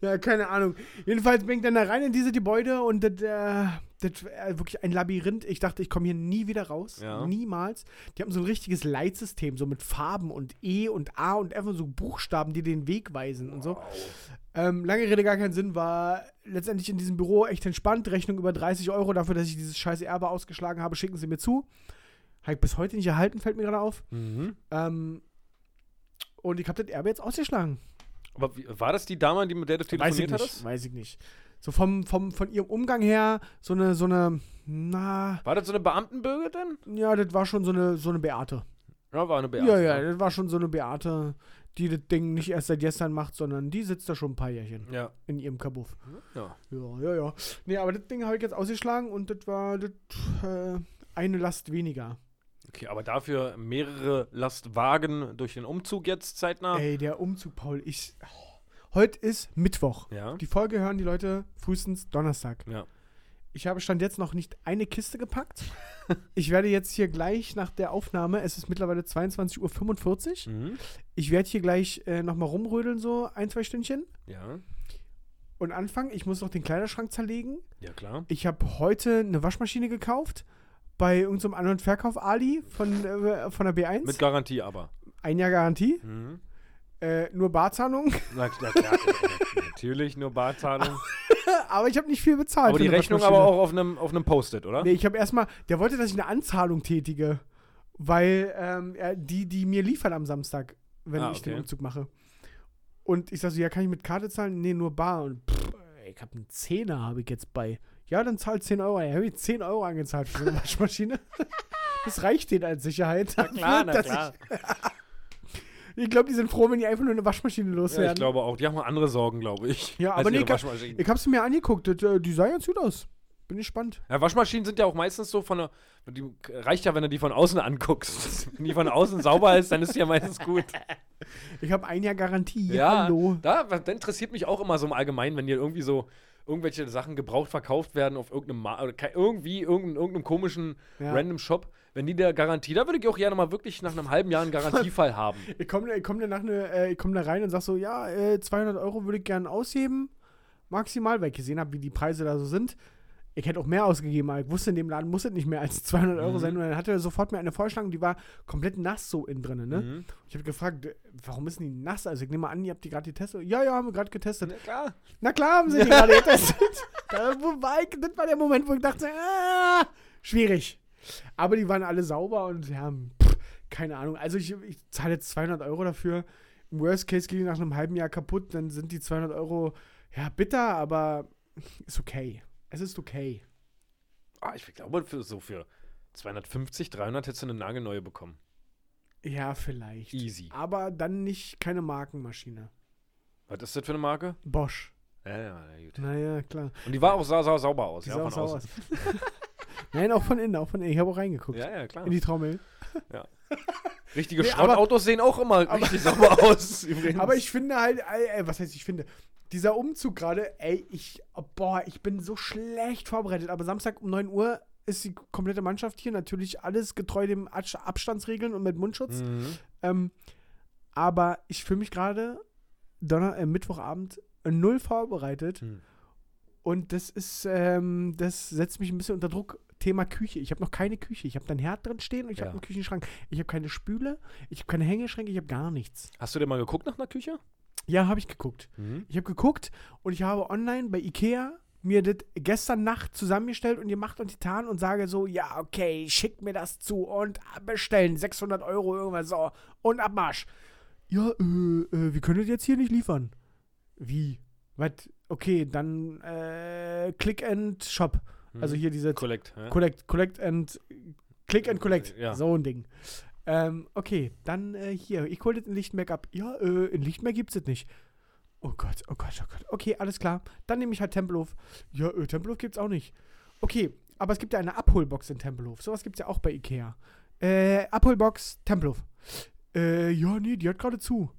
Ja, keine Ahnung. Jedenfalls bin ich dann da rein in diese Gebäude und das, äh, das äh, wirklich ein Labyrinth. Ich dachte, ich komme hier nie wieder raus. Ja. Niemals. Die haben so ein richtiges Leitsystem, so mit Farben und E und A und F und so Buchstaben, die den Weg weisen und so. Ähm, lange Rede, gar keinen Sinn, war letztendlich in diesem Büro echt entspannt. Rechnung über 30 Euro dafür, dass ich dieses scheiß Erbe ausgeschlagen habe, schicken sie mir zu. Habe ich bis heute nicht erhalten, fällt mir gerade auf. mhm. Ähm, und ich habe das Erbe jetzt ausgeschlagen. Aber wie, war das die Dame, die mit der du Weiß ich telefoniert nicht, hattest? weiß ich nicht. So vom, vom, von ihrem Umgang her, so eine, so eine, na, War das so eine Beamtenbürger denn? ja, das war schon so eine, so eine Beate. Ja, war eine Beate. ja, ja, das war schon so eine Beate, die das Ding nicht erst seit gestern macht, sondern die sitzt da schon ein paar Jährchen Ja. in ihrem Kabuff. ja. Ja, ja, ja. Nee, aber das Ding habe ich jetzt ausgeschlagen und das war das, äh, eine Last weniger. Okay, aber dafür mehrere Lastwagen durch den Umzug jetzt zeitnah. Ey, der Umzug, Paul, ich. Oh, heute ist Mittwoch. Ja. Die Folge hören die Leute frühestens Donnerstag. Ja. Ich habe Stand jetzt noch nicht eine Kiste gepackt. *laughs* ich werde jetzt hier gleich nach der Aufnahme, es ist mittlerweile 22.45 Uhr, Mhm. ich werde hier gleich äh, nochmal rumrödeln, so ein, zwei Stündchen Ja. und anfangen. Ich muss noch den Kleiderschrank zerlegen. Ja, klar. Ich habe heute eine Waschmaschine gekauft bei irgendeinem An- und Verkauf Ali von, äh, von der B1. Mit Garantie aber. ein Jahr Garantie, Mhm. Äh, nur Barzahlung, *laughs* Na, na klar, natürlich nur Barzahlung. *laughs* aber ich habe nicht viel bezahlt. aber die Rechnung aber auch auf einem auf einem Post-it, oder? Nee, ich habe erstmal, der wollte, dass ich eine Anzahlung tätige, weil ähm, die, die mir liefern am Samstag, wenn Ah, ich den okay. Umzug mache. Und ich sag so, ja, kann ich mit Karte zahlen? Nee, nur bar. Und pff, ich habe einen Zehner, habe ich jetzt bei. Ja, dann zahlt 10 Euro. Ja, habe ich 10 Euro angezahlt für so eine *laughs* Waschmaschine. das reicht denen als Sicherheit. Na klar, na klar. Ich, ich glaube, die sind froh, wenn die einfach nur eine Waschmaschine Ja, loswerden. ich glaube auch. Die haben andere Sorgen, glaube ich. Ja, aber nee, Waschmaschinen. ich habe es mir angeguckt. Das, äh, die sah ganz gut aus. Bin gespannt. Ja, Waschmaschinen sind ja auch meistens so von der. Die, reicht ja, wenn du die von außen anguckst. *laughs* wenn die von außen sauber ist, dann ist die ja meistens gut. Ich habe ein Jahr Garantie. Ja, Hallo. da, da interessiert mich auch immer so im Allgemeinen, wenn dir irgendwie so irgendwelche Sachen gebraucht verkauft werden auf irgendeinem Mar irgendwie irgendeinem, irgendeinem komischen Ja. random Shop, wenn die der Garantie, da würde ich auch gerne mal wirklich nach einem halben Jahr einen Garantiefall *laughs* haben. Ich komme ich komm da, nach ne, äh, ich komm da rein und sag so, ja, äh, 200 Euro würde ich gerne ausheben, maximal, weil ich gesehen habe, wie die Preise da so sind. Ich hätte auch mehr ausgegeben, aber ich wusste, in dem Laden muss es nicht mehr als 200 Euro Mhm. sein. Und dann hatte er sofort mir eine vorgeschlagen, die war komplett nass so innen drin, ne? Mhm. Ich habe gefragt, äh, warum ist denn die nass? Also ich nehme mal an, ihr habt die gerade getestet. Ja, ja, haben wir gerade getestet. Na klar. Na klar haben sie die *laughs* gerade getestet. da, war ich, das war der Moment, wo ich dachte, ah, schwierig. Aber die waren alle sauber und ja, pff, keine Ahnung. Also ich, ich zahle jetzt 200 Euro dafür. Im Worst Case gehen die nach einem halben Jahr kaputt, dann sind die 200 Euro, ja, bitter, aber ist okay. Es ist okay. Ah, ich glaube, für so für 250, 300 hättest du eine nagelneue bekommen. Ja, vielleicht. Easy. Aber dann nicht keine Markenmaschine. Was ist das für eine Marke? Bosch. Ja, ja, gut. Naja, klar. Und die war auch sah, sah sauber aus, Die ja, sah von außen. aus. *laughs* Nein, auch von innen, auch von innen. Ich habe auch reingeguckt. Ja, ja, klar. In die Trommel. *laughs* Richtige Nee, aber- Schrottautos sehen auch immer richtig sauber *laughs* aus. Übrigens. Aber ich finde halt, ey, was heißt ich finde, dieser Umzug gerade, ey, ich, oh, boah, ich bin so schlecht vorbereitet. Aber Samstag um 9 Uhr ist die komplette Mannschaft hier. Natürlich alles getreu dem Abs- Abstandsregeln und mit Mundschutz. Mhm. Ähm, aber ich fühle mich gerade Donner äh, Mittwochabend null vorbereitet. Hm. Und das ist, ähm, das setzt mich ein bisschen unter Druck. Thema Küche. Ich habe noch keine Küche. Ich habe da einen Herd drin stehen und ich Ja. habe einen Küchenschrank. Ich habe keine Spüle, ich habe keine Hängeschränke, ich habe gar nichts. Hast du dir mal geguckt nach einer Küche? Ja, habe ich geguckt. Ich habe geguckt und ich habe online bei Ikea mir das gestern Nacht zusammengestellt und gemacht und getan und sage so, ja, okay, schickt mir das zu und bestellen, 600 Euro irgendwas so und Abmarsch. Ja, äh, äh, wir können das jetzt hier nicht liefern. Wie? Was? Okay, dann äh, Click and Shop. Also hier diese Collect. Ja? Collect, Collect and Click and Collect. Ja. So ein Ding. Ähm, okay, dann äh, hier. Ich hole das in Lichtenberg ab. Ja, äh, in Lichtenberg gibt's das nicht. Oh Gott, oh Gott, oh Gott. Okay, alles klar. Dann nehme ich halt Tempelhof. Ja, äh, Tempelhof gibt's auch nicht. Okay, aber es gibt ja eine Abholbox in Tempelhof. Sowas gibt's ja auch bei Ikea. Äh, Abholbox Tempelhof. Äh, ja, nee, die hat gerade zu.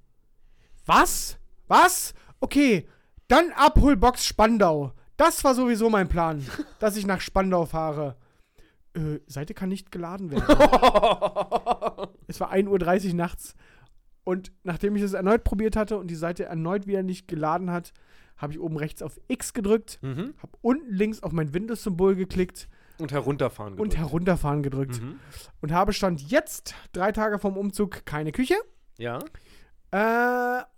Was? Was? Okay, dann Abholbox Spandau. Das war sowieso mein Plan, *laughs* dass ich nach Spandau fahre. Äh, Seite kann nicht geladen werden. *laughs* es war 1.30 Uhr nachts. Und nachdem ich es erneut probiert hatte und die Seite erneut wieder nicht geladen hat, habe ich oben rechts auf X gedrückt, Mhm. habe unten links auf mein Windows-Symbol geklickt Und herunterfahren. und gedrückt. herunterfahren gedrückt. Mhm. Und habe Stand jetzt, drei Tage vom Umzug, keine Küche, Ja, äh,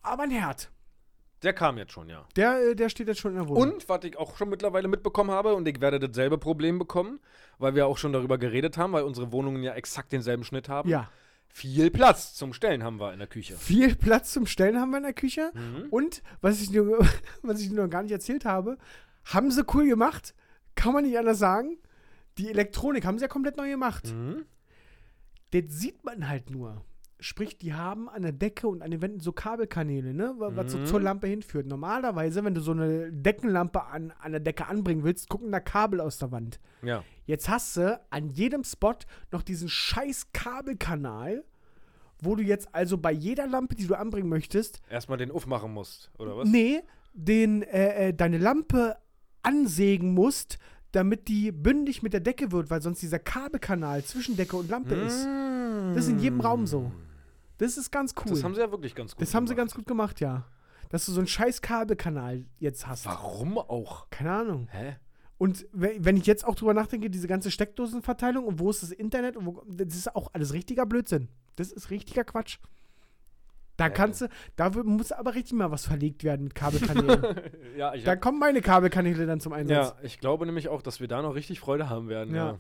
aber ein Herd. Der kam jetzt schon, ja. Der, äh, der steht jetzt schon in der Wohnung. Und was ich auch schon mittlerweile mitbekommen habe, und ich werde dasselbe Problem bekommen, weil wir auch schon darüber geredet haben, weil unsere Wohnungen ja exakt denselben Schnitt haben. Ja. Viel Platz zum Stellen haben wir in der Küche. Viel Platz zum Stellen haben wir in der Küche. Mhm. Und was ich, dir, *laughs* was ich noch gar nicht erzählt habe, haben sie cool gemacht. Kann man nicht anders sagen. Die Elektronik haben sie ja komplett neu gemacht. Mhm. Das sieht man halt nur. Sprich, die haben an der Decke und an den Wänden so Kabelkanäle, ne? wa- Was so Mhm. zur Lampe hinführt. Normalerweise, wenn du so eine Deckenlampe an, an der Decke anbringen willst, gucken da Kabel aus der Wand. Ja. Jetzt hast du an jedem Spot noch diesen scheiß Kabelkanal, wo du jetzt also bei jeder Lampe, die du anbringen möchtest, Erstmal den aufmachen musst, oder was? Nee, den, äh, äh, deine Lampe ansägen musst, damit die bündig mit der Decke wird, weil sonst dieser Kabelkanal zwischen Decke und Lampe ist. Das ist in jedem Raum so. Das ist ganz cool. Das haben sie ja wirklich ganz gut Das haben sie gemacht. ganz gut gemacht, ja. Dass du so einen scheiß Kabelkanal jetzt hast. Warum auch? Keine Ahnung. Hä? Und we- wenn ich jetzt auch drüber nachdenke, diese ganze Steckdosenverteilung und wo ist das Internet und wo, das ist auch alles richtiger Blödsinn. Das ist richtiger Quatsch. Da kannst du, da muss aber richtig mal was verlegt werden mit Kabelkanälen. *laughs* Ja, ich da kommen meine Kabelkanäle dann zum Einsatz. ja, ich glaube nämlich auch, dass wir da noch richtig Freude haben werden. Ja. Ja,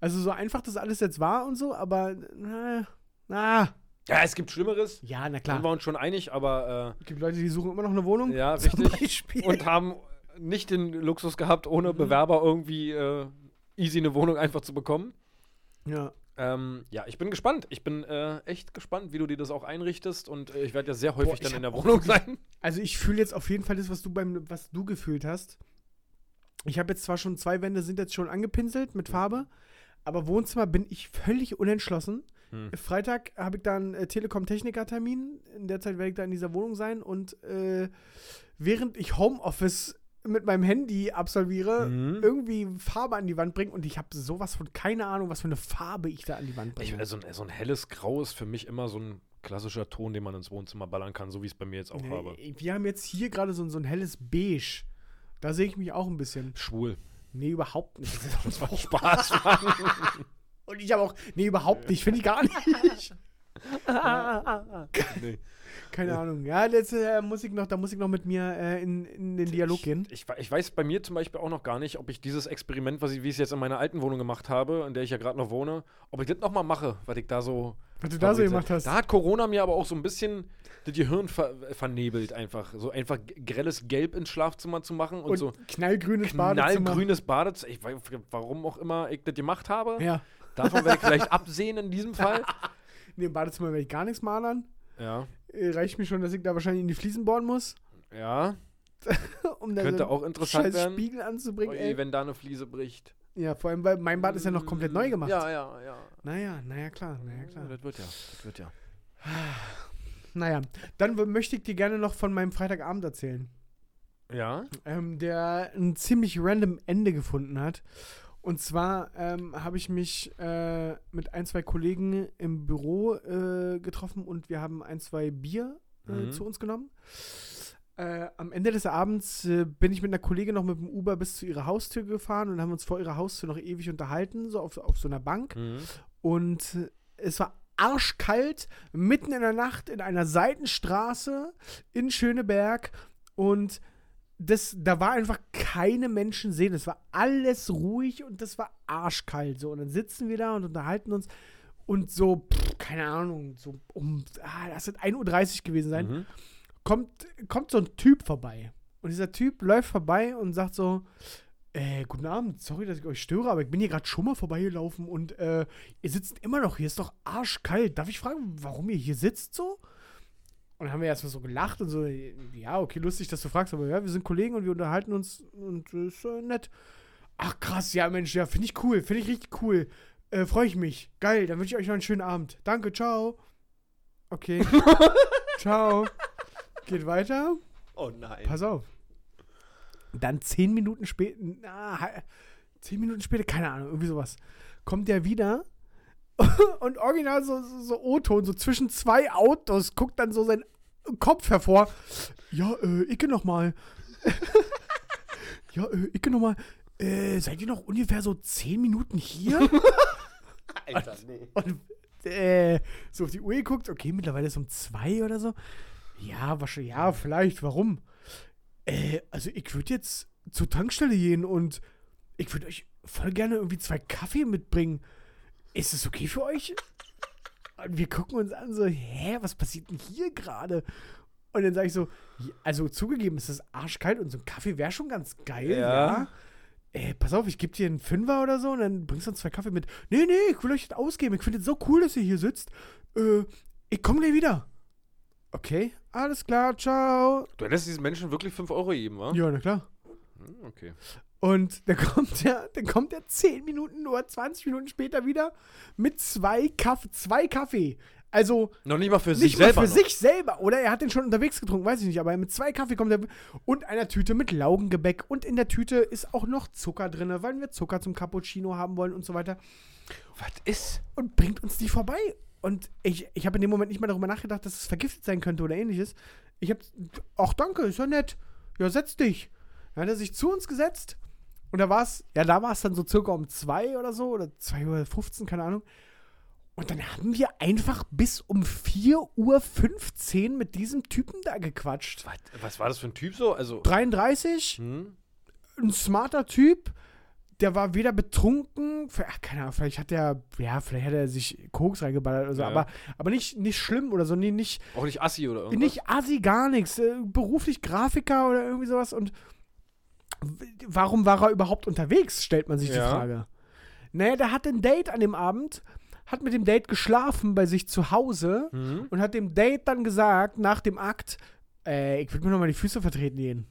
Also so einfach das alles jetzt war und so, aber na, na ja es gibt Schlimmeres. ja, na Da sind klar. wir uns schon einig, aber Es gibt Leute, die suchen immer noch eine Wohnung. äh, ja, zum richtig. Beispiel. Und haben nicht den Luxus gehabt, ohne Mhm. Bewerber irgendwie äh, easy eine Wohnung einfach zu bekommen. ja. Ähm, ja, ich bin gespannt. Ich bin äh, echt gespannt, wie du dir das auch einrichtest. Und äh, ich werde ja sehr häufig Boah, dann in der Wohnung sein. Also ich fühle jetzt auf jeden Fall das, was du beim, was du gefühlt hast. Ich habe jetzt zwar schon zwei Wände sind jetzt schon angepinselt mit Farbe, aber Wohnzimmer bin ich völlig unentschlossen. Hm. Freitag habe ich da einen äh, Telekom-Techniker-Termin. In der Zeit werde ich da in dieser Wohnung sein und äh, während ich Homeoffice mit meinem Handy absolviere, Mhm. irgendwie Farbe an die Wand bringen und ich habe sowas von keine Ahnung, was für eine Farbe ich da an die Wand bringe. Ich, also, so ein helles Grau ist für mich immer so ein klassischer Ton, den man ins Wohnzimmer ballern kann, so wie ich es bei mir jetzt auch habe. Nee, wir haben jetzt hier gerade so, ein- so ein helles Beige. Da sehe ich mich auch ein bisschen. Schwul. Nee, überhaupt nicht. *laughs* Das war Spaß. *laughs* Und ich habe auch. Nee, überhaupt nicht. Finde ich gar nicht. *laughs* nee. Keine Ahnung. Ja, jetzt äh, muss ich noch, da muss ich noch mit mir äh, in, in den Dialog gehen. Ich, ich weiß bei mir zum Beispiel auch noch gar nicht, ob ich dieses Experiment, was ich, wie ich es jetzt in meiner alten Wohnung gemacht habe, in der ich ja gerade noch wohne, ob ich das nochmal mache, was ich da so. Was du da so gemacht hast. Da hat Corona mir aber auch so ein bisschen das Gehirn ver vernebelt, einfach. So einfach grelles Gelb ins Schlafzimmer zu machen und, Und so knallgrünes Badezimmer. knallgrünes Badezimmer. Ich weiß, warum auch immer ich das gemacht habe. Ja. Davon werde ich vielleicht absehen in diesem Fall. *laughs* Nee, im Badezimmer werde ich gar nichts malern. Ja. Äh, reicht mir schon, dass ich da wahrscheinlich in die Fliesen bohren muss, Ja. *laughs* um da Könnte so auch interessant werden. Spiegel anzubringen. Oje, ey. wenn da eine Fliese bricht. Ja, vor allem, weil mein Bad ist ja noch komplett neu gemacht. Ja, ja, ja. Naja, naja, klar, naja, Ja, klar. das wird ja. Das wird ja. *sighs* Naja, dann möchte ich dir gerne noch von meinem Freitagabend erzählen, Ja? ähm, der ein ziemlich random Ende gefunden hat. Und zwar ähm, habe ich mich äh, mit ein, zwei Kollegen im Büro äh, getroffen und wir haben ein, zwei Bier äh, Mhm. zu uns genommen. Äh, am Ende des Abends äh, bin ich mit einer Kollegin noch mit dem Uber bis zu ihrer Haustür gefahren und haben uns vor ihrer Haustür noch ewig unterhalten, so auf, auf so einer Bank. Mhm. Und äh, es war arschkalt, mitten in der Nacht in einer Seitenstraße in Schöneberg. Und das, da war einfach keine Menschen sehen. Es war alles ruhig und das war arschkalt. So. Und dann sitzen wir da und unterhalten uns. Und so, pff, keine Ahnung, so um, ah, das wird 1.30 Uhr gewesen sein Mhm. kommt, kommt so ein Typ vorbei. Und dieser Typ läuft vorbei und sagt so, äh, guten Abend, sorry, dass ich euch störe, aber ich bin hier gerade schon mal vorbeigelaufen und äh, ihr sitzt immer noch hier, ist doch arschkalt. Darf ich fragen, warum ihr hier sitzt so? Und dann haben wir erstmal so gelacht und so, ja, okay, lustig, dass du fragst, aber ja, wir sind Kollegen und wir unterhalten uns und äh, ist äh, nett. Ach krass, ja Mensch, ja, finde ich cool, finde ich richtig cool. Äh, Freue ich mich. Geil, dann wünsche ich euch noch einen schönen Abend. Danke, ciao. Okay. *laughs* ciao. Geht weiter. Oh nein. Pass auf. Dann zehn Minuten später, na, zehn Minuten später, keine Ahnung, irgendwie sowas, kommt der wieder *laughs* und original so, so, so O-Ton, so zwischen zwei Autos, guckt dann so sein Kopf hervor. Ja, äh, Icke noch mal. ja, äh, Icke noch mal. Äh, seid ihr noch ungefähr so zehn Minuten hier? *laughs* Alter, nee. Und äh, so auf die Uhr geguckt, okay, mittlerweile ist es um zwei oder so. Ja, wahrscheinlich, ja, vielleicht, warum? Äh, also ich würde jetzt zur Tankstelle gehen und ich würde euch voll gerne irgendwie zwei Kaffee mitbringen. Ist es okay für euch? Und wir gucken uns an, so, hä, was passiert denn hier gerade? Und dann sage ich so, also zugegeben, ist das arschkalt und so ein Kaffee wäre schon ganz geil, ja. Ja. Ey, pass auf, ich gebe dir einen Fünfer oder so und dann bringst du uns zwei Kaffee mit. Nee, nee, ich will euch das ausgeben. Ich finde es so cool, dass ihr hier sitzt. Äh, ich komme gleich wieder. Okay, alles klar, ciao. Du lässt diesen Menschen wirklich 5 Euro geben, wa? Ja, na klar. Hm, Okay. Und dann kommt der, dann kommt der 10 Minuten oder 20 Minuten später wieder mit zwei Kaffee, zwei Kaffee. Also Noch nicht mal für nicht sich mal selber. für noch. sich selber. Oder er hat den schon unterwegs getrunken, weiß ich nicht. Aber mit zwei Kaffee kommt er und einer Tüte mit Laugengebäck. Und in der Tüte ist auch noch Zucker drin, weil wir Zucker zum Cappuccino haben wollen und so weiter. Was ist? und bringt uns die vorbei. Und ich, ich habe in dem Moment nicht mal darüber nachgedacht, dass es vergiftet sein könnte oder ähnliches. Ich habe, ach danke, ist ja nett. Ja, setz dich. Dann hat er sich zu uns gesetzt. Und da war es, ja, da war es dann so circa um zwei oder so, oder 2.15 Uhr, keine Ahnung. Und dann haben wir einfach bis um 4.15 Uhr mit diesem Typen da gequatscht. Was, was war das für ein Typ so? Also. 33, Hm? ein smarter Typ. Der war weder betrunken, ach, keine Ahnung, vielleicht hat er, ja, vielleicht hat er sich Koks reingeballert oder so, Ja. aber, aber nicht, nicht schlimm oder so, nee, nicht, Auch nicht Assi oder irgendwas? nicht assi, gar nichts, äh, beruflich Grafiker oder irgendwie sowas und warum war er überhaupt unterwegs, stellt man sich die Ja. Frage. Naja, der hatte ein Date an dem Abend, hat mit dem Date geschlafen bei sich zu Hause Hm? und hat dem Date dann gesagt, nach dem Akt, äh, ich würde mir nochmal die Füße vertreten gehen.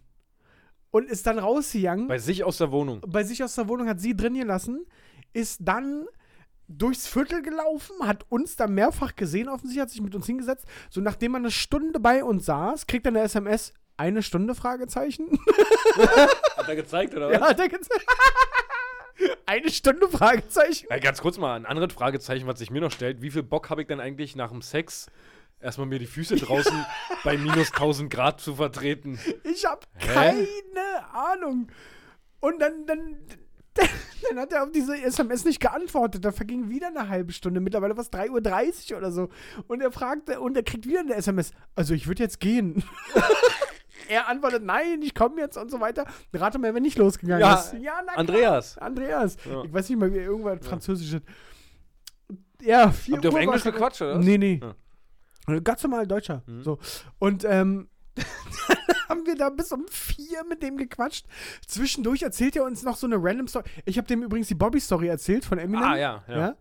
Und ist dann rausgegangen Bei sich aus der Wohnung. bei sich aus der Wohnung, hat sie drin gelassen, ist dann durchs Viertel gelaufen, hat uns dann mehrfach gesehen, offensichtlich hat sich mit uns hingesetzt. So nachdem man eine Stunde bei uns saß, kriegt er eine SMS, eine Stunde, Fragezeichen. *laughs* Hat er gezeigt, oder *laughs* ja, hat er gezeigt. *laughs* eine Stunde, Fragezeichen. Na, ganz kurz mal ein anderes Fragezeichen, was sich mir noch stellt. Wie viel Bock habe ich denn eigentlich nach dem Sex erstmal mir die Füße draußen bei minus 1000 Grad zu vertreten? Ich habe keine Ahnung. Und dann, dann, dann hat er auf diese SMS nicht geantwortet. Da verging wieder eine halbe Stunde. Mittlerweile war es 3.30 Uhr oder so. Und er fragte, und er kriegt wieder eine SMS. Also, ich würde jetzt gehen. Er antwortet, nein, ich komme jetzt und so weiter. Rate mal, wenn nicht losgegangen Ja, ist. Ja, na klar. Andreas. Andreas. Ja. Ich weiß nicht mal, wie irgendwas Französisches. Ja, 4 Habt ihr auf Englisch gequatscht, oder? Nee, nee. Ja. Ganz normal Deutscher. Mhm. So. Und ähm, *laughs* haben wir da bis um vier mit dem gequatscht. Zwischendurch erzählt er uns noch so eine random Story. Ich habe dem übrigens die Bobby-Story erzählt von Eminem. Ah, ja, ja.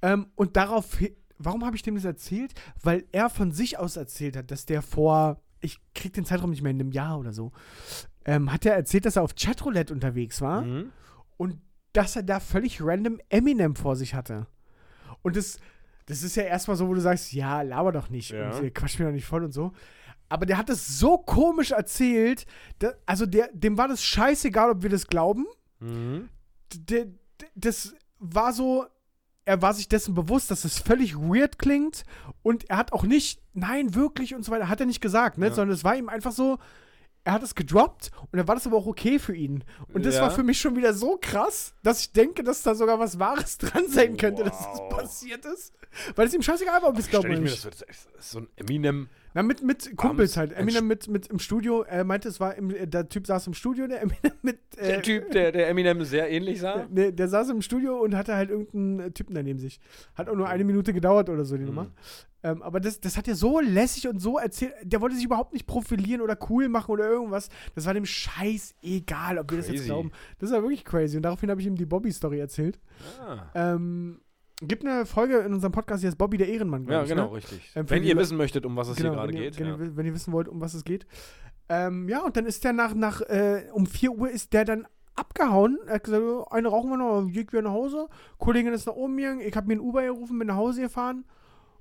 Ähm, und darauf, warum habe ich dem das erzählt? Weil er von sich aus erzählt hat, dass der vor, ich krieg den Zeitraum nicht mehr in einem Jahr oder so, ähm, hat er erzählt, dass er auf Chatroulette unterwegs war Mhm. und dass er da völlig random Eminem vor sich hatte. Und das, das ist ja erstmal so, wo du sagst, ja, laber doch nicht Ja. und äh, quatsch mir doch nicht voll und so. Aber der hat es so komisch erzählt, da, also der, dem war das scheißegal, ob wir das glauben. Mhm. Das war so, er war sich dessen bewusst, dass es völlig weird klingt und er hat auch nicht, nein, wirklich und so weiter, hat er nicht gesagt, ne? Ja. sondern es war ihm einfach so, er hat es gedroppt und dann war das aber auch okay für ihn. Und das Ja. war für mich schon wieder so krass, dass ich denke, dass da sogar was Wahres dran sein könnte, dass das Wow. passiert ist. Weil es ihm scheißegal war, ob es oder ich mir das, ist so ein Eminem. Na, mit, mit Kumpels halt. Eminem mit, mit im Studio, er meinte, es war, im, der Typ saß im Studio, der Eminem mit. Äh, Der Typ, der, der Eminem sehr ähnlich sah. *laughs* Der, der saß im Studio und hatte halt irgendeinen äh, Typen daneben sich. Hat auch nur eine Minute gedauert oder so, die Mhm. Nummer. Ähm, aber das, das hat er so lässig und so erzählt. Der wollte sich überhaupt nicht profilieren oder cool machen oder irgendwas. Das war dem Scheiß egal, ob wir das jetzt Crazy. glauben. Das war wirklich crazy. Und daraufhin habe ich ihm die Bobby-Story erzählt. Ah. Ähm, gibt eine Folge in unserem Podcast, die heißt Bobby der Ehrenmann. Ja, ich, genau, Ne? richtig. Ähm, Wenn ihr wissen möchtet, um was es hier gerade geht. Wenn, ja. ihr, wenn ihr wissen wollt, um was es geht. Ähm, ja, und dann ist der nach, nach äh, um 4 Uhr ist der dann abgehauen. Er hat gesagt, "Oh, eine rauchen wir noch, geht wieder nach Hause. Kollegin ist nach oben gegangen, ich habe mir ein Uber gerufen, bin nach Hause gefahren.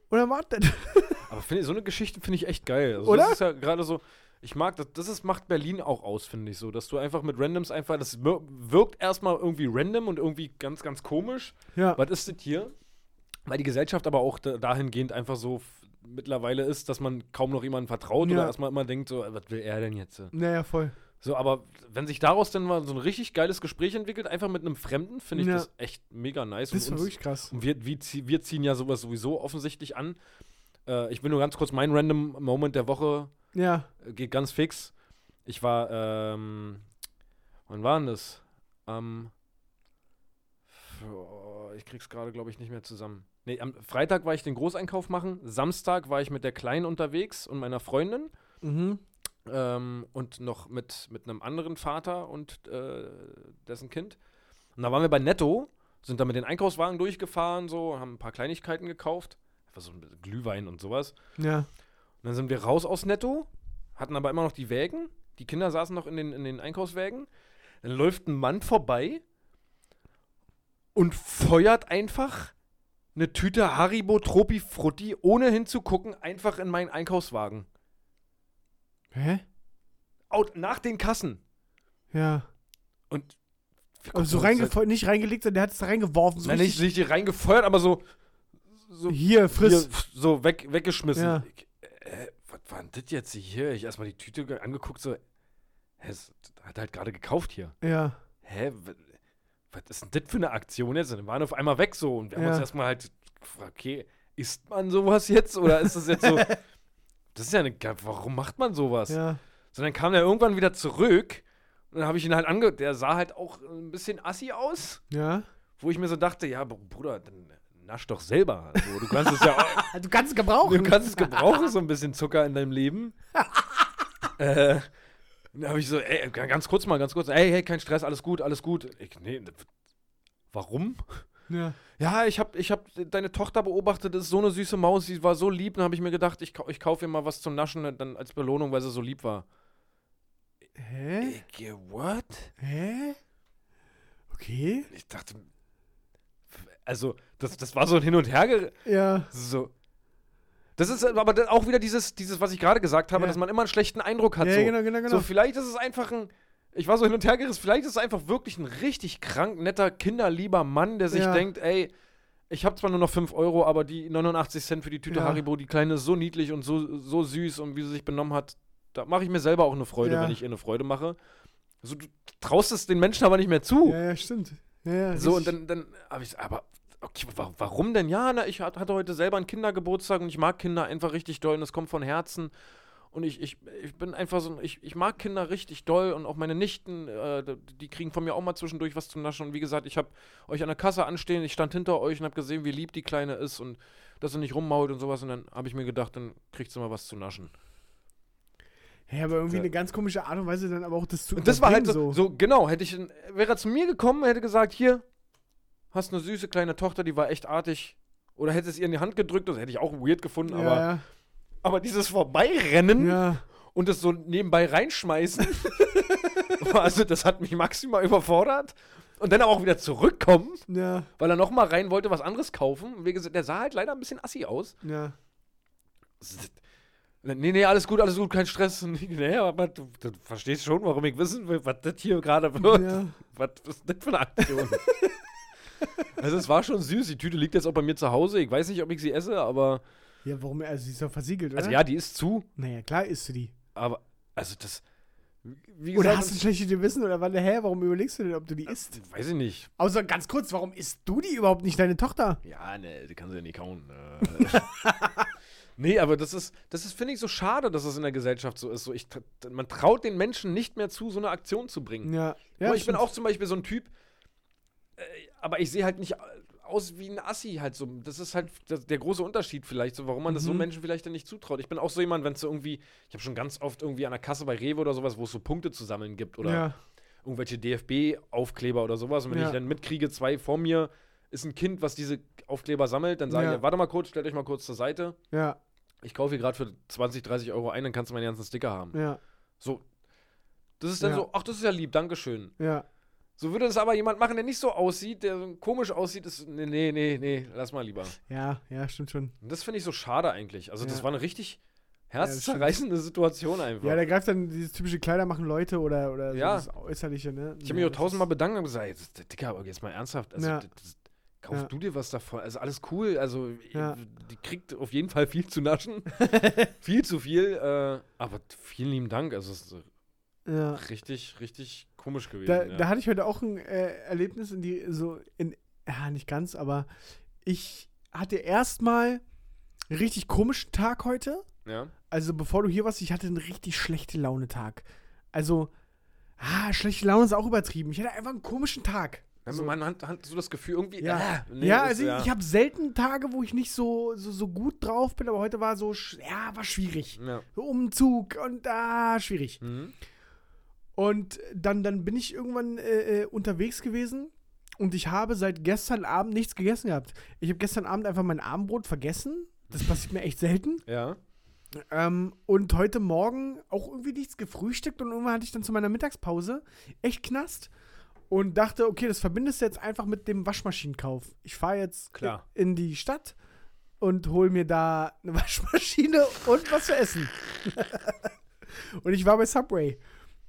Und dann war das. *laughs* Aber ich- so eine Geschichte finde ich echt geil. Also Oder? Das ist ja gerade so. Ich mag das, das ist, macht Berlin auch aus, finde ich so, dass du einfach mit Randoms einfach, das wir- wirkt erstmal irgendwie random und irgendwie ganz, ganz komisch. Ja. Was ist das hier? Weil die Gesellschaft aber auch da, dahingehend einfach so mittlerweile ist, dass man kaum noch jemandem vertraut Ja. oder erstmal immer denkt, so, was will er denn jetzt? Naja, voll. So, aber wenn sich daraus dann mal so ein richtig geiles Gespräch entwickelt, einfach mit einem Fremden, finde ich Ja. das echt mega nice. Das uns- wirklich krass. und wir, wir, wir ziehen ja sowas sowieso offensichtlich an. Äh, ich will nur ganz kurz mein random Moment der Woche Ja. äh, geht ganz fix. Ich war, ähm, wann war denn das? Am, oh, ich krieg's gerade, glaube ich, nicht mehr zusammen. Nee, am Freitag war ich den Großeinkauf machen. Samstag war ich mit der Kleinen unterwegs und meiner Freundin. Mhm. Ähm, und noch mit, mit einem anderen Vater und äh, dessen Kind. Und da waren wir bei Netto, sind da mit den Einkaufswagen durchgefahren, so, haben ein paar Kleinigkeiten gekauft. Einfach so ein bisschen Glühwein und sowas. Ja. Und dann sind wir raus aus Netto, hatten aber immer noch die Wägen. Die Kinder saßen noch in den, in den Einkaufswägen. Dann läuft ein Mann vorbei und feuert einfach eine Tüte Haribo Tropi Frutti, ohne hinzugucken, einfach in meinen Einkaufswagen. Hä? Out, nach den Kassen. Ja. Und Aber so gucken uns reingefo- nicht reingelegt, sondern der hat es da reingeworfen. halt- So Nein, nicht, richtig, nicht reingefeuert, aber so, so hier, friss. hier, so weg, weggeschmissen. Ja. Ich, äh, was war denn das jetzt hier? Ich erstmal die Tüte ge- angeguckt, so, hä, es hat halt gerade gekauft hier. Ja. Hä, wa- was ist denn das für eine Aktion jetzt? Und dann waren auf einmal weg so und wir haben Ja. uns erstmal halt gefragt, okay, isst man sowas jetzt oder ist das jetzt so, *laughs* das ist ja eine, warum macht man sowas? Ja. So, dann kam er irgendwann wieder zurück und dann habe ich ihn halt ange... Der sah halt auch ein bisschen assi aus, Ja. wo ich mir so dachte, ja, Br- Bruder, dann nasch doch selber. Also, du kannst es ja auch, *laughs* Du kannst es gebrauchen. du kannst es gebrauchen, so ein bisschen Zucker in deinem Leben. *laughs* äh, dann habe ich so, ey, ga- ganz kurz mal, ganz kurz, ey, hey, kein Stress, alles gut, alles gut. Ich, nee, warum? Ja. Ja, ich habe ich hab deine Tochter beobachtet, das ist so eine süße Maus, sie war so lieb, dann habe ich mir gedacht, ich, ich kaufe ihr mal was zum Naschen, dann als Belohnung, weil sie so lieb war. Hä? Ich, äh, what? Hä? Okay. Ich dachte, also, das, das war so ein Hin und Her. Ja. So. Das ist aber dann auch wieder dieses, dieses was ich gerade gesagt habe, Ja. dass man immer einen schlechten Eindruck hat. ja, so. genau, genau, genau. so, vielleicht ist es einfach ein. Ich war so hin und her gerissen, vielleicht ist es einfach wirklich ein richtig krank, netter, kinderlieber Mann, der sich Ja. denkt, ey, ich habe zwar nur noch 5 Euro, aber die 89 Cent für die Tüte Ja. Haribo, die Kleine ist so niedlich und so, so süß und wie sie sich benommen hat, da mache ich mir selber auch eine Freude, wenn ich ihr eine Freude mache. So, du traust es den Menschen aber nicht mehr zu. ja, ja, stimmt. Ja, ja, So, und dann, dann habe ich, aber, okay, wa warum denn? Ja, na, ich hat- hatte heute selber einen Kindergeburtstag und ich mag Kinder einfach richtig doll und es kommt von Herzen. Und ich, ich, ich bin einfach so, ich, ich mag Kinder richtig doll und auch meine Nichten, äh, die kriegen von mir auch mal zwischendurch was zum Naschen. Und wie gesagt, ich habe euch an der Kasse anstehen, ich stand hinter euch und habe gesehen, wie lieb die Kleine ist und dass sie nicht rummault und sowas. Und dann habe ich mir gedacht, dann kriegt sie mal was zu naschen. Ja, aber irgendwie Ja. eine ganz komische Art und Weise dann aber auch das zu Und das war halt so, so, genau, hätte ich, wäre er zu mir gekommen, hätte gesagt, hier, hast eine süße kleine Tochter, die war echt artig. Oder hätte es ihr in die Hand gedrückt, das hätte ich auch weird gefunden, aber, Ja, aber dieses Vorbeirennen ja. und das so nebenbei reinschmeißen, *laughs* also das hat mich maximal überfordert. und dann aber auch wieder zurückkommen, Ja, weil er nochmal rein wollte, was anderes kaufen. Und wie gesagt, der sah halt leider ein bisschen assi aus. ja. Nee, nee, alles gut, alles gut, kein Stress. *laughs* Nee, aber du, du verstehst schon, warum ich wissen will, was das hier gerade wird. Ja. Was ist das für eine Aktion? *laughs* also es war schon süß. Die Tüte liegt jetzt auch bei mir zu Hause. Ich weiß nicht, ob ich sie esse, aber. Ja, warum? Also, sie ist doch versiegelt, oder? Also ja, die ist zu. Naja, klar isst du die. Aber, also das. Wie Oder gesagt, hast du ein schlechtes Gewissen oder wann, hä, warum überlegst du denn, ob du die isst? weiß ich nicht. Außer ganz kurz, warum isst du die überhaupt nicht, deine Tochter? Ja, ne, die kann sie ja nicht kauen. Äh. *laughs* nee, aber das ist, das ist, finde ich, so schade, dass es in der Gesellschaft so ist. So, ich, man traut den Menschen nicht mehr zu, so eine Aktion zu bringen. Ja. Ja ich bin auch zum Beispiel so ein Typ, äh, aber ich sehe halt nicht aus wie ein Assi halt so. Das ist halt das, der große Unterschied vielleicht, so, warum man das so Mhm. Menschen vielleicht dann nicht zutraut. Ich bin auch so jemand, wenn es so irgendwie, ich habe schon ganz oft irgendwie an der Kasse bei Rewe oder sowas, wo es so Punkte zu sammeln gibt oder Ja, irgendwelche DFB-Aufkleber oder sowas. Und wenn Ja. ich dann mitkriege, zwei vor mir ist ein Kind, was diese Aufkleber sammelt, dann sage Ja. ich, warte mal kurz, stellt euch mal kurz zur Seite. ja, Ich kaufe hier gerade für 20, 30 Euro ein, dann kannst du meinen ganzen Sticker haben. ja, So. Das ist dann so, ach, das ist ja lieb, Dankeschön. ja. So würde es aber jemand machen, der nicht so aussieht, der so komisch aussieht, ist, nee, nee, nee, nee, lass mal lieber. Ja, ja, stimmt schon. Und das finde ich so schade eigentlich. Also, das Ja. war eine richtig das herzzerreißende Situation einfach. Ja, da greift dann dieses typische Kleider machen Leute oder, oder so Ja. das Äußerliche, ne? ich habe mich ja, auch das tausendmal bedankt und gesagt, jetzt, Dicker, aber jetzt mal ernsthaft, also, Ja. das, das, kauf Ja. du dir was davon. Also, alles cool. Also, Ja. die kriegt auf jeden Fall viel zu naschen. *laughs* viel zu viel. Äh, aber vielen lieben Dank. Also, es ist Ja. richtig, richtig komisch gewesen. Da, ja. da hatte ich heute auch ein äh, Erlebnis in die, so in, ja, nicht ganz, aber ich hatte erstmal einen richtig komischen Tag heute. ja. Also bevor du hier warst, ich hatte einen richtig schlechte Laune-Tag. Also, ah, schlechte Laune ist auch übertrieben. Ich hatte einfach einen komischen Tag. Also, man hat, hat so das Gefühl, irgendwie. Ja, äh, nee, ja ist- also ich, ich habe selten Tage, wo ich nicht so, so, so gut drauf bin, aber heute war so, ja, war schwierig. Ja. So Umzug und ah, schwierig. Mhm. Und dann, dann bin ich irgendwann äh, äh, unterwegs gewesen und ich habe seit gestern Abend nichts gegessen gehabt. Ich habe gestern Abend einfach mein Abendbrot vergessen. Das passiert mir echt selten. Ja. Ähm, und heute Morgen auch irgendwie nichts gefrühstückt und irgendwann hatte ich dann zu meiner Mittagspause echt Knast und dachte, okay, das verbindest du jetzt einfach mit dem Waschmaschinenkauf. Ich fahre jetzt Klar. in die Stadt und hol mir da eine *laughs* Waschmaschine und was zu essen. *laughs* und ich war bei Subway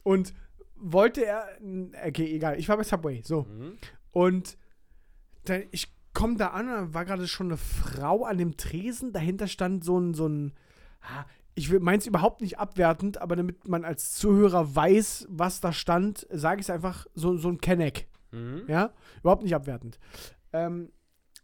und wollte er, okay, egal, ich war bei Subway, so. Mhm. Und dann, ich komme da an, da war gerade schon eine Frau an dem Tresen, dahinter stand so ein, so ein, ah, ich meine es überhaupt nicht abwertend, aber damit man als Zuhörer weiß, was da stand, sage ich es einfach, so, so ein Kenneck, Mhm. ja, überhaupt nicht abwertend. Ähm,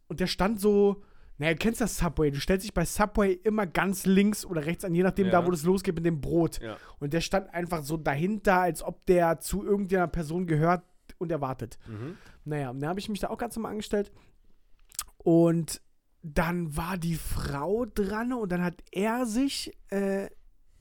und der stand so, naja, du kennst das Subway, du stellst dich bei Subway immer ganz links oder rechts an, je nachdem Ja. da, wo das losgeht mit dem Brot. Ja. Und der stand einfach so dahinter, als ob der zu irgendeiner Person gehört und erwartet. Mhm. Naja, und dann habe ich mich da auch ganz normal angestellt. Und dann war die Frau dran und dann hat er sich äh,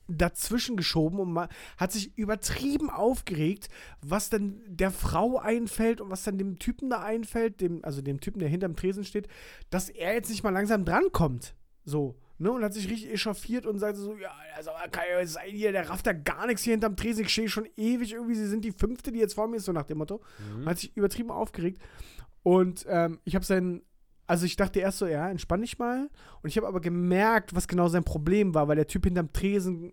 dazwischen geschoben und hat sich übertrieben aufgeregt, was dann der Frau einfällt und was dann dem Typen da einfällt, dem, also dem Typen, der hinterm Tresen steht, dass er jetzt nicht mal langsam drankommt. So. Ne, und hat sich richtig echauffiert und sagte so, ja, also kann ja sein hier, der rafft da gar nichts hier hinterm Tresen, ich stehe schon ewig irgendwie, sie sind die fünfte, die jetzt vor mir ist, so nach dem Motto. Mhm. Hat sich übertrieben aufgeregt. Und ähm, ich habe sein, also ich dachte erst so, ja, entspann dich mal. Und ich habe aber gemerkt, was genau sein Problem war, weil der Typ hinterm Tresen,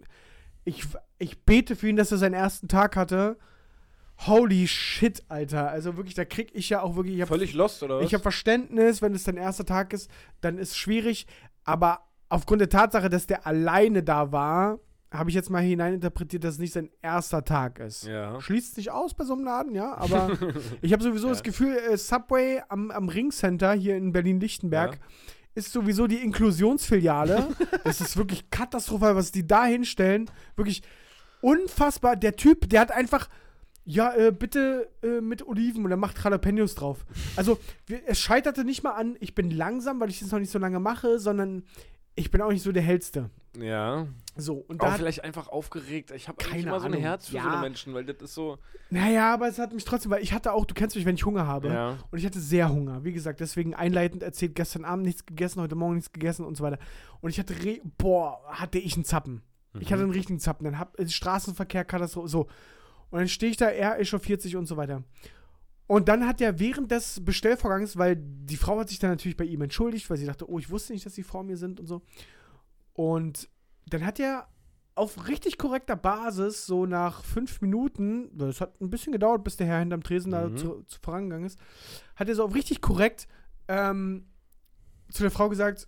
ich, ich bete für ihn, dass er seinen ersten Tag hatte. Holy shit, Alter. Also wirklich, da krieg ich ja auch wirklich, ich hab, Völlig lost, oder was? ich habe Verständnis, wenn es dein erster Tag ist, dann ist es schwierig. Aber aufgrund der Tatsache, dass der alleine da war, habe ich jetzt mal hineininterpretiert, dass es nicht sein erster Tag ist. ja. Schließt sich aus bei so einem Laden, ja, aber *laughs* ich habe sowieso Ja. das Gefühl, äh, Subway am, am Ringcenter hier in Berlin-Lichtenberg Ja. ist sowieso die Inklusionsfiliale. *laughs* das ist wirklich katastrophal, was die da hinstellen. Wirklich unfassbar. Der Typ, der hat einfach, ja, äh, bitte äh, mit Oliven und er macht Jalapenos drauf. Also, wir, es scheiterte nicht mal an, ich bin langsam, weil ich das noch nicht so lange mache, sondern ich bin auch nicht so der Hellste. Ja. So, und Auch da hat, vielleicht einfach aufgeregt. Ich habe Keine immer so ein Ahnung. Herz für so Ja. eine Menschen, weil das ist so. naja, aber es hat mich trotzdem, weil ich hatte auch, du kennst mich, wenn ich Hunger habe. Ja. Und ich hatte sehr Hunger. Wie gesagt, deswegen einleitend erzählt, gestern Abend nichts gegessen, heute Morgen nichts gegessen und so weiter. Und ich hatte, re boah, hatte ich einen Zappen. Ich Mhm. hatte einen richtigen Zappen. Dann hab äh, Straßenverkehr, Katastrophe, so. Und dann stehe ich da, er echauffiert sich und so weiter. Und dann hat er während des Bestellvorgangs, weil die Frau hat sich dann natürlich bei ihm entschuldigt, weil sie dachte, oh, ich wusste nicht, dass sie vor mir sind und so. Und dann hat er auf richtig korrekter Basis, so nach fünf Minuten, das hat ein bisschen gedauert, bis der Herr hinterm Tresen da Mhm. zu, zu vorangegangen ist, hat er so auf richtig korrekt ähm, zu der Frau gesagt,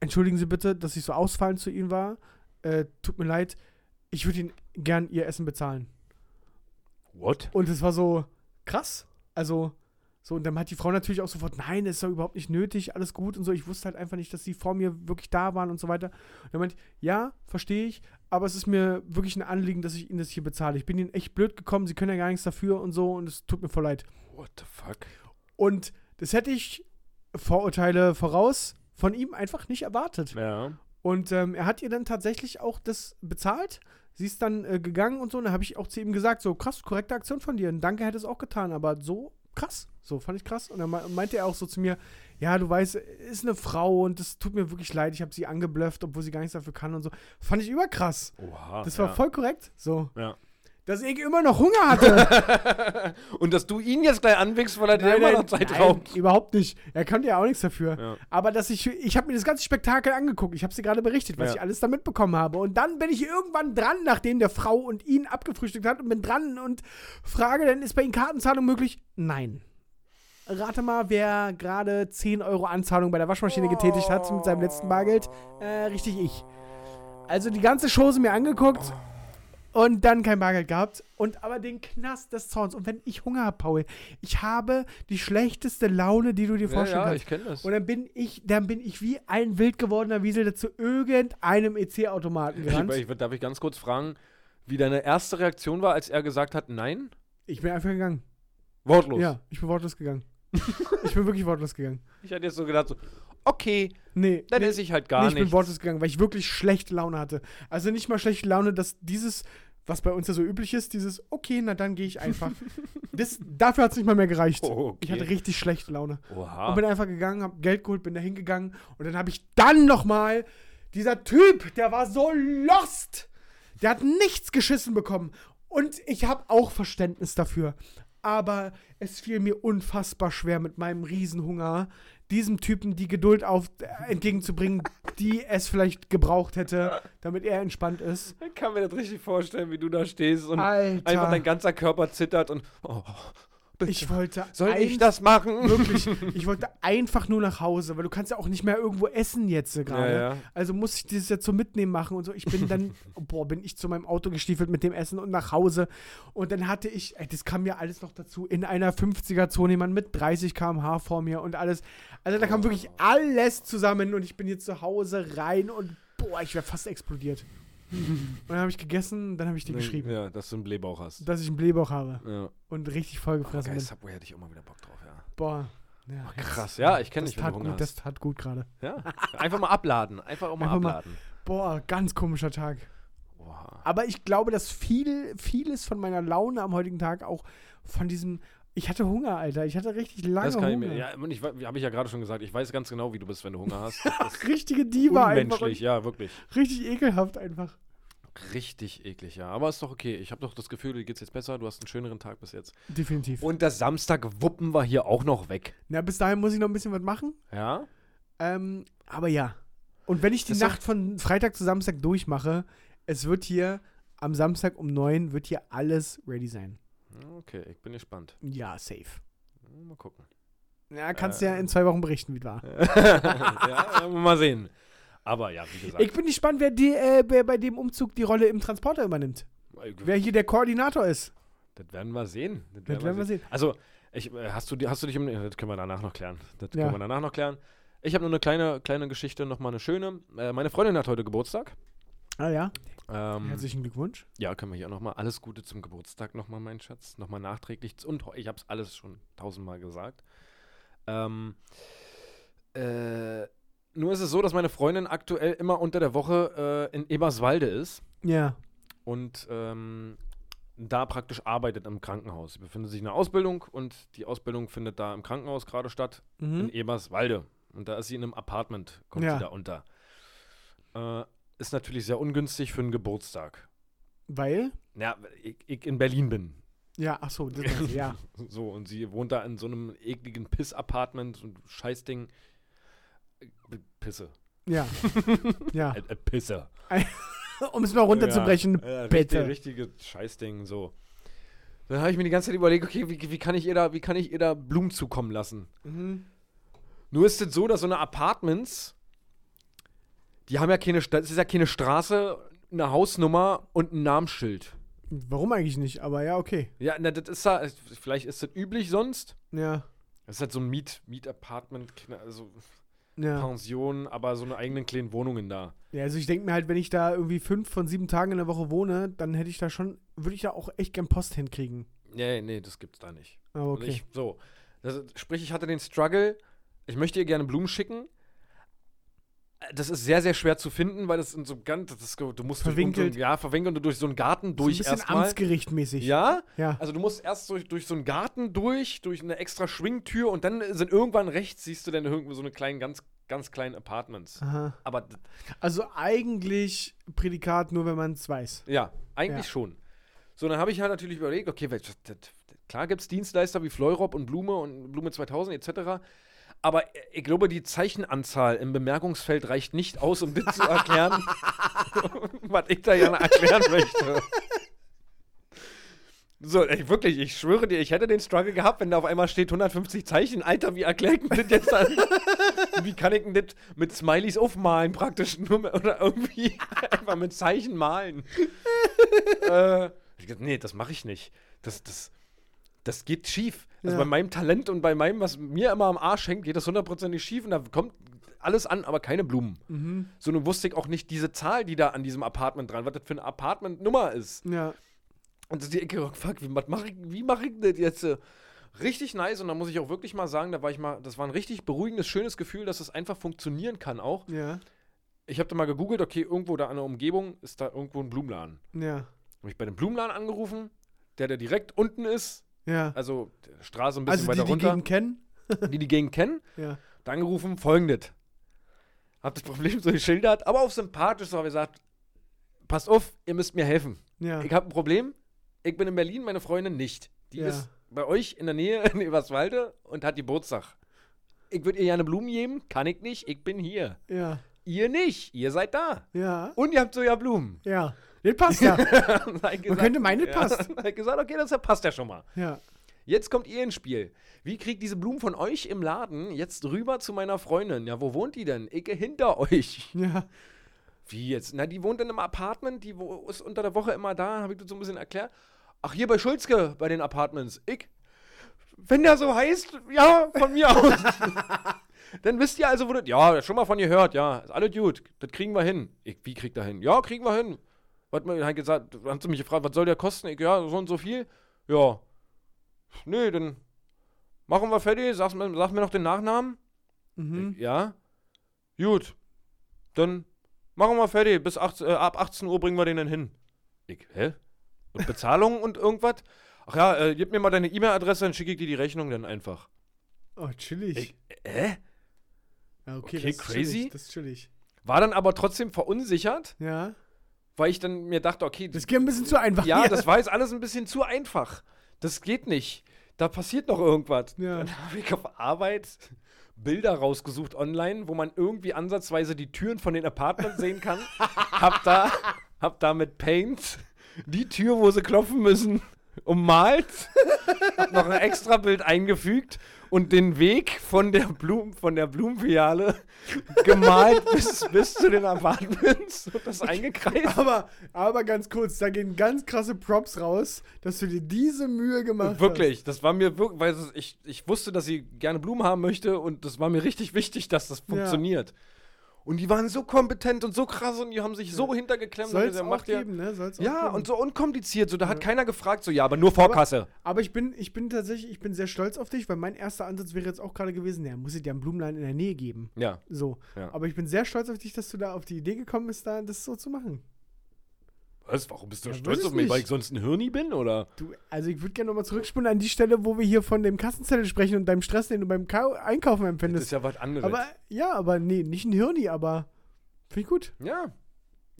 entschuldigen Sie bitte, dass ich so ausfallend zu Ihnen war. Äh, tut mir leid, ich würde Ihnen gern Ihr Essen bezahlen. What? Und es war so krass. Also, so, und dann hat die Frau natürlich auch sofort, nein, das ist doch überhaupt nicht nötig, alles gut und so. Ich wusste halt einfach nicht, dass sie vor mir wirklich da waren und so weiter. Und er meint, ja, verstehe ich, aber es ist mir wirklich ein Anliegen, dass ich Ihnen das hier bezahle. Ich bin Ihnen echt blöd gekommen, Sie können ja gar nichts dafür und so und es tut mir voll leid. What the fuck? Und das hätte ich Vorurteile voraus von ihm einfach nicht erwartet. Ja. Und ähm, er hat ihr dann tatsächlich auch das bezahlt. Sie ist dann äh, gegangen und so. Und dann habe ich auch zu ihm gesagt: So krass, korrekte Aktion von dir. Und danke, hätte es auch getan. Aber so krass. So fand ich krass. Und dann me- meinte er auch so zu mir: Ja, du weißt, ist eine Frau und das tut mir wirklich leid. Ich habe sie angeblufft, obwohl sie gar nichts dafür kann und so. Fand ich überkrass. Oha. Das war ja. voll korrekt. So. Ja. Dass ich immer noch Hunger hatte. *laughs* Und dass du ihn jetzt gleich anwinkst, weil er dir immer noch Zeit nein, raubt. überhaupt nicht. Er konnte ja auch nichts dafür. Ja. Aber dass ich, ich habe mir das ganze Spektakel angeguckt. Ich habe sie gerade berichtet, was Ja. ich alles da mitbekommen habe. Und dann bin ich irgendwann dran, nachdem der Frau und ihn abgefrühstückt hat und bin dran und frage, dann ist bei Ihnen Kartenzahlung möglich? Nein. Rate mal, wer gerade 10 Euro Anzahlung bei der Waschmaschine getätigt hat mit seinem letzten Bargeld. Äh, richtig ich. Also die ganze Chose mir angeguckt und dann kein Bargeld gehabt. Und aber den Knast des Zorns. Und wenn ich Hunger habe, Paul, ich habe die schlechteste Laune, die du dir Ja, vorstellen ja, kannst. ich kenne das. Und dann bin ich, dann bin ich wie ein wild gewordener Wiesel der zu irgendeinem EC-Automaten Ich, gerannt. ich, darf ich ganz kurz fragen, wie deine erste Reaktion war, als er gesagt hat, nein? Ich bin einfach gegangen. Wortlos. Ja, ich bin wortlos gegangen. *laughs* ich bin wirklich wortlos gegangen. Ich hatte jetzt so gedacht, so, okay, Nee, dann nee, esse ich halt gar nee, ich bin nichts. wortlos gegangen, weil ich wirklich schlechte Laune hatte. Also nicht mal schlechte Laune, dass dieses, was bei uns ja so üblich ist, dieses, okay, na dann gehe ich einfach. das, dafür hat es nicht mal mehr gereicht. Oh, Ich okay. hatte richtig schlechte Laune. Oha. Und bin einfach gegangen, hab Geld geholt, bin da hingegangen und dann habe ich dann nochmal, dieser Typ, der war so lost, der hat nichts geschissen bekommen. Und ich habe auch Verständnis dafür. Aber es fiel mir unfassbar schwer mit meinem Riesenhunger, diesem Typen die Geduld auf, äh, entgegenzubringen, die es vielleicht gebraucht hätte, damit er entspannt ist. Ich kann mir das richtig vorstellen, wie du da stehst und Alter. einfach dein ganzer Körper zittert und oh, bitte. Ich wollte Soll ich das machen? Wirklich, *laughs* ich wollte einfach nur nach Hause, weil du kannst ja auch nicht mehr irgendwo essen jetzt gerade. Ja, ja. Also muss ich das jetzt so mitnehmen machen und so. Ich bin dann, *laughs* boah, bin ich zu meinem Auto gestiefelt mit dem Essen und nach Hause. Und dann hatte ich, ey, das kam mir alles noch dazu, in einer 50er-Zone jemand mit 30 km/h vor mir und alles. Also da kam wirklich alles zusammen und ich bin jetzt zu Hause rein und boah, ich wäre fast explodiert. Und dann habe ich gegessen, dann habe ich dir geschrieben, Ja, dass du einen Blähbauch hast. dass ich einen Blähbauch habe Ja. und richtig voll Oh, geil, bin. Subway hätte ich immer wieder Bock drauf, ja. Boah. Ja, Krass, ja, ich kenne das dich, wenn du Hunger gut, das hast. tat gut gerade. Ja? Einfach mal abladen. Einfach auch mal Einfach mal- abladen. Boah, ganz komischer Tag. Oha. Aber ich glaube, dass viel, vieles von meiner Laune am heutigen Tag auch von diesem. Ich hatte Hunger, Alter. Ich hatte richtig lange Das kann ich Hunger. mir. Ja, und ich habe ich ja gerade schon gesagt, ich weiß ganz genau, wie du bist, wenn du Hunger hast. *laughs* Richtige Diva einfach. ja, wirklich. Richtig ekelhaft einfach. Richtig eklig, ja. Aber ist doch okay. Ich habe doch das Gefühl, dir geht's jetzt besser. Du hast einen schöneren Tag bis jetzt. Definitiv. Und das Samstag wuppen wir hier auch noch weg. Na, bis dahin muss ich noch ein bisschen was machen. Ja? Ähm, aber ja. Und wenn ich die Das Nacht von Freitag zu Samstag durchmache, es wird hier am Samstag um 9 wird hier alles ready sein. Okay, ich bin gespannt. Ja, safe. Mal gucken. Ja, kannst Äh. du ja in zwei Wochen berichten, wie es war. *laughs* ja, mal sehen. Aber ja, wie gesagt. Ich bin gespannt, wer, die, äh, wer bei dem Umzug die Rolle im Transporter übernimmt. Wer hier der Koordinator ist. Das werden wir sehen. Das Das werden wir sehen. Also, ich, äh, hast, du, hast du dich um. Das können wir danach noch klären. Das Ja. können wir danach noch klären. Ich habe nur eine kleine, kleine Geschichte, nochmal eine schöne. Äh, meine Freundin hat heute Geburtstag. Ah ja. Ähm, Herzlichen Glückwunsch. ja, können wir hier nochmal. Alles Gute zum Geburtstag nochmal, mein Schatz. Nochmal nachträglich. Und ich habe es alles schon tausendmal gesagt. Ähm, äh, nur ist es so, dass meine Freundin aktuell immer unter der Woche äh, in Eberswalde ist. Ja. und ähm, da praktisch arbeitet im Krankenhaus. Sie befindet sich in der Ausbildung und die Ausbildung findet da im Krankenhaus gerade statt, in Mhm. Eberswalde. Und da ist sie in einem Apartment, kommt Ja. sie da unter. Äh, ist natürlich sehr ungünstig für einen Geburtstag. Weil? Ja, ich, ich in Berlin bin. Ja, ach so, das *laughs* du, ja. So, und sie wohnt da in so einem ekligen Piss-Apartment und Scheißding. Äh, Pisse. Ja. *laughs* ja. Äh, äh, Pisse. *laughs* Um es mal runterzubrechen, Ja, ja, bitte. Richtige, richtige Scheißding, so. Dann habe ich mir die ganze Zeit überlegt, okay, wie, wie, kann ich ihr da, wie kann ich ihr da Blumen zukommen lassen? Mhm. Nur ist es so, dass so eine Apartments, die haben ja keine, das ist ja keine Straße, eine Hausnummer und ein Namensschild. Warum eigentlich nicht? Aber ja, okay. Ja, na, das ist da, vielleicht ist das üblich sonst. Ja. Das ist halt so ein Miet, Mietapartment, also Ja. Pension, aber so eine eigenen kleinen Wohnungen da. ja, also ich denke mir halt, wenn ich da irgendwie fünf von sieben Tagen in der Woche wohne, dann hätte ich da schon, würde ich da auch echt gern Post hinkriegen. Nee, nee, das gibt's da nicht. Aber Und okay. Ich, so. Das, sprich, ich hatte den Struggle, ich möchte ihr gerne Blumen schicken. Das ist sehr, sehr schwer zu finden, weil das in so ganz, das du musst durch Verwinkelt. irgendein- ja, verwinkelt und durch so einen Garten so ein durch bisschen erstmal. amtsgerichtmäßig. Ja, Ja. also du musst erst durch, durch so einen Garten durch, durch eine extra Schwingtür und dann sind irgendwann rechts, siehst du dann irgendwo so eine kleinen, ganz, ganz kleinen Apartments. Aha. Aber Also eigentlich Prädikat nur, wenn man es weiß. ja, eigentlich Ja. schon. So, dann habe ich halt natürlich überlegt, okay, wel- das, das, klar gibt es Dienstleister wie Fleurop und Blume und Blume 2000 etc., aber ich glaube, die Zeichenanzahl im Bemerkungsfeld reicht nicht aus, um das zu erklären, *laughs* was ich da gerne erklären möchte. So, ey, wirklich, ich schwöre dir, ich hätte den Struggle gehabt, wenn da auf einmal steht 150 Zeichen. Alter, wie erkläre ich denn das jetzt an? *laughs* wie kann ich denn das mit Smileys aufmalen praktisch? Nur mit, oder irgendwie *laughs* einfach mit Zeichen malen. äh, nee, das mache ich nicht. Das, das, das geht schief. Also Ja. bei meinem Talent und bei meinem, was mir immer am Arsch hängt, geht das hundertprozentig schief und da kommt alles an, aber keine Blumen. Mhm. So, nun wusste ich auch nicht diese Zahl, die da an diesem Apartment dran, was das für eine Apartment-Nummer ist. Ja. Und das die Ecke, oh, fuck, wie mache ich, wie mach ich das jetzt? Richtig nice und da muss ich auch wirklich mal sagen, da war ich mal, das war ein richtig beruhigendes, schönes Gefühl, dass es einfach funktionieren kann auch. Ja. Ich habe da mal gegoogelt, okay, irgendwo da in der Umgebung ist da irgendwo ein Blumenladen. Ja. Habe ich bei dem Blumenladen angerufen, der, der direkt unten ist, Ja. also die Straße ein bisschen Also die, weiter die runter, Gegend kennen? die die Gegend kennen, *laughs* Ja. da angerufen, folgendes. Hab das Problem so geschildert, aber auf sympathisch so habe ich gesagt, passt auf, ihr müsst mir helfen. Ja. Ich habe ein Problem. Ich bin in Berlin, meine Freundin nicht. Die Ja. ist bei euch in der Nähe *laughs* in Eberswalde und hat Geburtstag. Ich würde ihr gerne Blumen geben, kann ich nicht, ich bin hier. Ja. Ihr nicht, ihr seid da. Ja. Und ihr habt so ja Blumen. Ja. Das passt ja. *laughs* Gesagt, könnte meinen, das ja, passt. *laughs* ich gesagt, okay, das passt ja schon mal. ja. Jetzt kommt ihr ins Spiel. Wie kriegt diese Blumen von euch im Laden jetzt rüber zu meiner Freundin? Ja, wo wohnt die denn? Ich hinter euch. Ja. Wie jetzt? Na, die wohnt in einem Apartment, die ist unter der Woche immer da, habe ich das so ein bisschen erklärt. Ach, hier bei Schulzke, bei den Apartments. Ich? Wenn der so heißt, ja, von mir aus. *laughs* Dann wisst ihr also, wo das. Ja, schon mal von ihr hört, ja. Ist alles gut. Das kriegen wir hin. Ich, wie kriegt er hin? Ja, kriegen wir hin. Was mir hat gesagt, hat sie mich gefragt, was soll der kosten? Ich, ja, so und so viel. Ja. Nee, dann machen wir fertig. Sag, mir- sag mir noch den Nachnamen. Mhm. Ich, ja. Gut. Dann machen wir fertig. Bis 18, äh, ab 18 Uhr bringen wir den dann hin. Ich, hä? Und Bezahlung und irgendwas? Ach ja, äh, gib mir mal deine E-Mail-Adresse, dann schicke ich dir die Rechnung dann einfach. Oh, chillig. Hä? ja, okay, okay, das crazy. Chillig, das ist chillig. War dann aber trotzdem verunsichert, Ja. Weil ich dann mir dachte, okay, Das geht ein bisschen zu einfach. ja, hier. das war jetzt alles ein bisschen zu einfach. Das geht nicht. Da passiert noch irgendwas. Ja. Dann habe ich auf Arbeit Bilder rausgesucht online, wo man irgendwie ansatzweise die Türen von den Apartments sehen kann. *laughs* hab da, hab da mit Paint die Tür, wo sie klopfen müssen, ummalt. hab noch ein extra Bild eingefügt und den Weg von der Blumen, von der Blumenfiliale *laughs* gemalt bis, bis zu den Apartments und das eingekreist. Aber, aber ganz kurz, da gehen ganz krasse Props raus, dass du dir diese Mühe gemacht hast. Wirklich, das war mir wirklich, weil ich, ich wusste, dass sie gerne Blumen haben möchte und das war mir richtig wichtig, dass das Ja. Und die waren so kompetent und so krass und die haben sich so hintergeklemmt. Soll und es gesagt, geben, ne? Soll's Ja, geben. und so unkompliziert. So, da hat keiner gefragt, so, ja, aber nur Vorkasse. Aber ich bin, ich bin tatsächlich, ich bin sehr stolz auf dich, weil mein erster Ansatz wäre jetzt auch gerade gewesen, ja, muss es dir einen Blumenladen in der Nähe geben. ja. So. Ja. Aber ich bin sehr stolz auf dich, dass du da auf die Idee gekommen bist, da das so zu machen. Was? Warum bist du Ja, stolz auf ich mich? Weil nicht. ich sonst ein Hirni bin, oder? Du, also ich würde gerne nochmal zurückspulen an die Stelle, wo wir hier von dem Kassenzettel sprechen und deinem Stress, den du beim Kau Einkaufen Das empfindest. ist ja was anderes. aber ja, aber nee, nicht ein Hirni, aber finde ich gut. ja.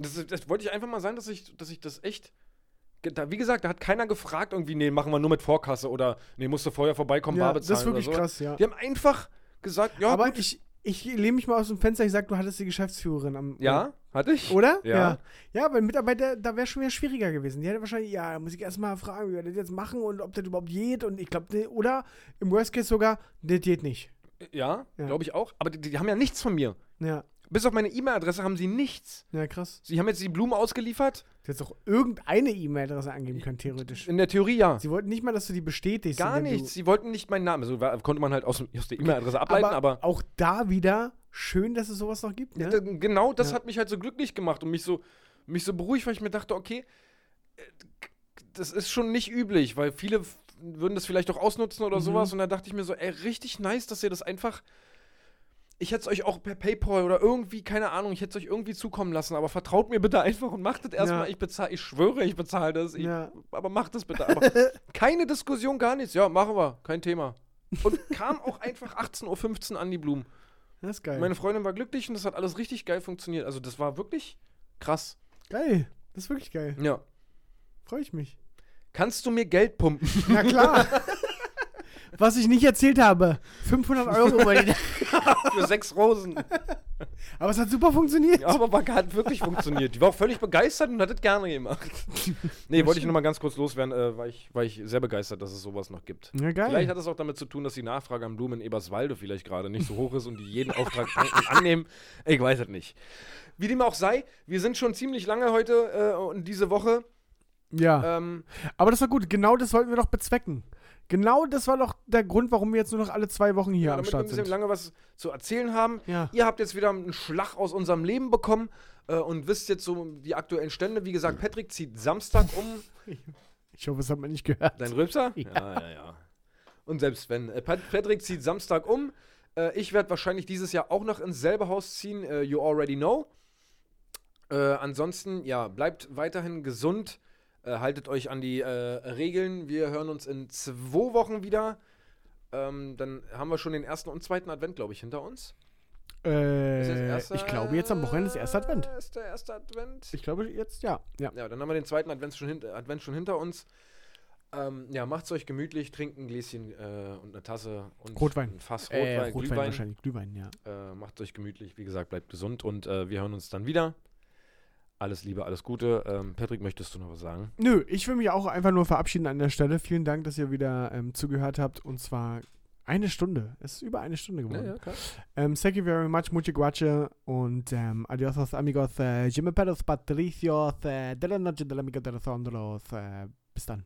Das, das wollte ich einfach mal sagen, dass ich, dass ich das echt wie gesagt, da hat keiner gefragt irgendwie, nee, machen wir nur mit Vorkasse oder nee, musst du vorher vorbeikommen, ja, bar das bezahlen ist wirklich so. krass, ja. Die haben einfach gesagt, ja, Aber gut. ich, ich lehne mich mal aus dem Fenster, ich sag, du hattest die Geschäftsführerin am. ja, hatte ich. Oder? Ja. Ja, weil Mitarbeiter, da wäre schon wieder schwieriger gewesen. Die hätte wahrscheinlich, ja, da muss ich erstmal fragen, wie wir das jetzt machen und ob das überhaupt geht. Und ich glaube, oder im Worst Case sogar, das geht nicht. Ja, Ja. glaube ich auch. Aber die, die haben ja nichts von mir. Ja, Bis auf meine E-Mail-Adresse haben sie nichts. ja, krass. Sie haben jetzt die Blumen ausgeliefert. Du hättest auch irgendeine E-Mail-Adresse angeben können, theoretisch. In der Theorie ja. Sie wollten nicht mal, dass du die bestätigst. Gar nichts. Sie wollten nicht meinen Namen. Also konnte man halt aus, aus der E-Mail-Adresse ableiten, aber, aber, auch da wieder schön, dass es sowas noch gibt. Ne? Ja, genau das Ja. hat mich halt so glücklich gemacht und mich so, mich so beruhigt, weil ich mir dachte, okay, äh, das ist schon nicht üblich, weil viele würden das vielleicht auch ausnutzen oder Mhm. sowas. Und da dachte ich mir so, ey, richtig nice, dass ihr das einfach. Ich hätte es euch auch per PayPal oder irgendwie, keine Ahnung, ich hätte es euch irgendwie zukommen lassen, aber vertraut mir bitte *laughs* einfach und macht das erstmal. Ja. Ich bezahle, ich schwöre, ich bezahle das. Ich, Ja. Aber macht das bitte. *laughs* Aber keine Diskussion, gar nichts. Ja, machen wir, kein Thema. Und kam auch einfach 18.15 Uhr an die Blumen. Das ist geil. Meine Freundin war glücklich und das hat alles richtig geil funktioniert. Also das war wirklich krass. geil. Das ist wirklich geil. Ja. Freue ich mich. Kannst du mir Geld pumpen? *laughs* Na klar. *laughs* Was ich nicht erzählt habe. 500 Euro. wollte ich- *laughs* Für sechs Rosen. *laughs* Aber es hat super funktioniert. Ja, aber hat wirklich funktioniert. Die war auch völlig begeistert und hat das gerne gemacht. *laughs* Nee, wollte ich nur mal ganz kurz loswerden, äh, war, ich, war ich sehr begeistert, dass es sowas noch gibt. Ja, geil. Vielleicht hat es auch damit zu tun, dass die Nachfrage an Blumen in Eberswalde vielleicht gerade nicht so hoch ist und die jeden Auftrag an annehmen. Ich weiß es nicht. Wie dem auch sei, wir sind schon ziemlich lange heute äh, und diese Woche. ja. Ähm, Aber das war gut. Genau das wollten wir doch bezwecken. Genau das war doch der Grund, warum wir jetzt nur noch alle zwei Wochen hier ja, am damit wir ein Start bisschen sind. lange was zu erzählen haben. Ja. Ihr habt jetzt wieder einen Schlag aus unserem Leben bekommen äh, und wisst jetzt so die aktuellen Stände. Wie gesagt, Patrick zieht Samstag um. *laughs* Ich hoffe, das hat man nicht gehört. Dein Rülpser? Ja. ja, ja. Und selbst wenn. Äh, Pat Patrick zieht Samstag um. Äh, ich werde wahrscheinlich dieses Jahr auch noch ins selbe Haus ziehen. Äh, you already know. Äh, ansonsten, ja, bleibt weiterhin gesund. Äh, haltet euch an die äh, Regeln. Wir hören uns in zwei Wochen wieder. Ähm, dann haben wir schon den ersten und zweiten Advent, glaube ich, hinter uns. Äh, erster- ich glaube, jetzt am Wochenende ist der erste Advent. Ist der erste Advent? Ich glaube, jetzt ja. Ja. Ja, dann haben wir den zweiten Advent schon, hin Advent schon hinter uns. Ähm, ja, macht's euch gemütlich, trinkt ein Gläschen äh, und eine Tasse und Rotwein. ein Fass Äh, Rotwein, Rotwein Glühwein. wahrscheinlich. Glühwein, ja. Äh, macht's euch gemütlich, wie gesagt, bleibt gesund und äh, wir hören uns dann wieder. Alles Liebe, alles Gute. Ähm, Patrick, möchtest du noch was sagen? Nö, ich will mich auch einfach nur verabschieden an der Stelle. Vielen Dank, dass ihr wieder ähm, zugehört habt. Und zwar eine Stunde. Es ist über eine Stunde geworden. klar. Ähm, thank you very much, muchas gracias. Und ähm, adios, amigos. Äh, Jimmy Peros, Patricios, äh, de la noche de la amiga de los. Äh, bis dann.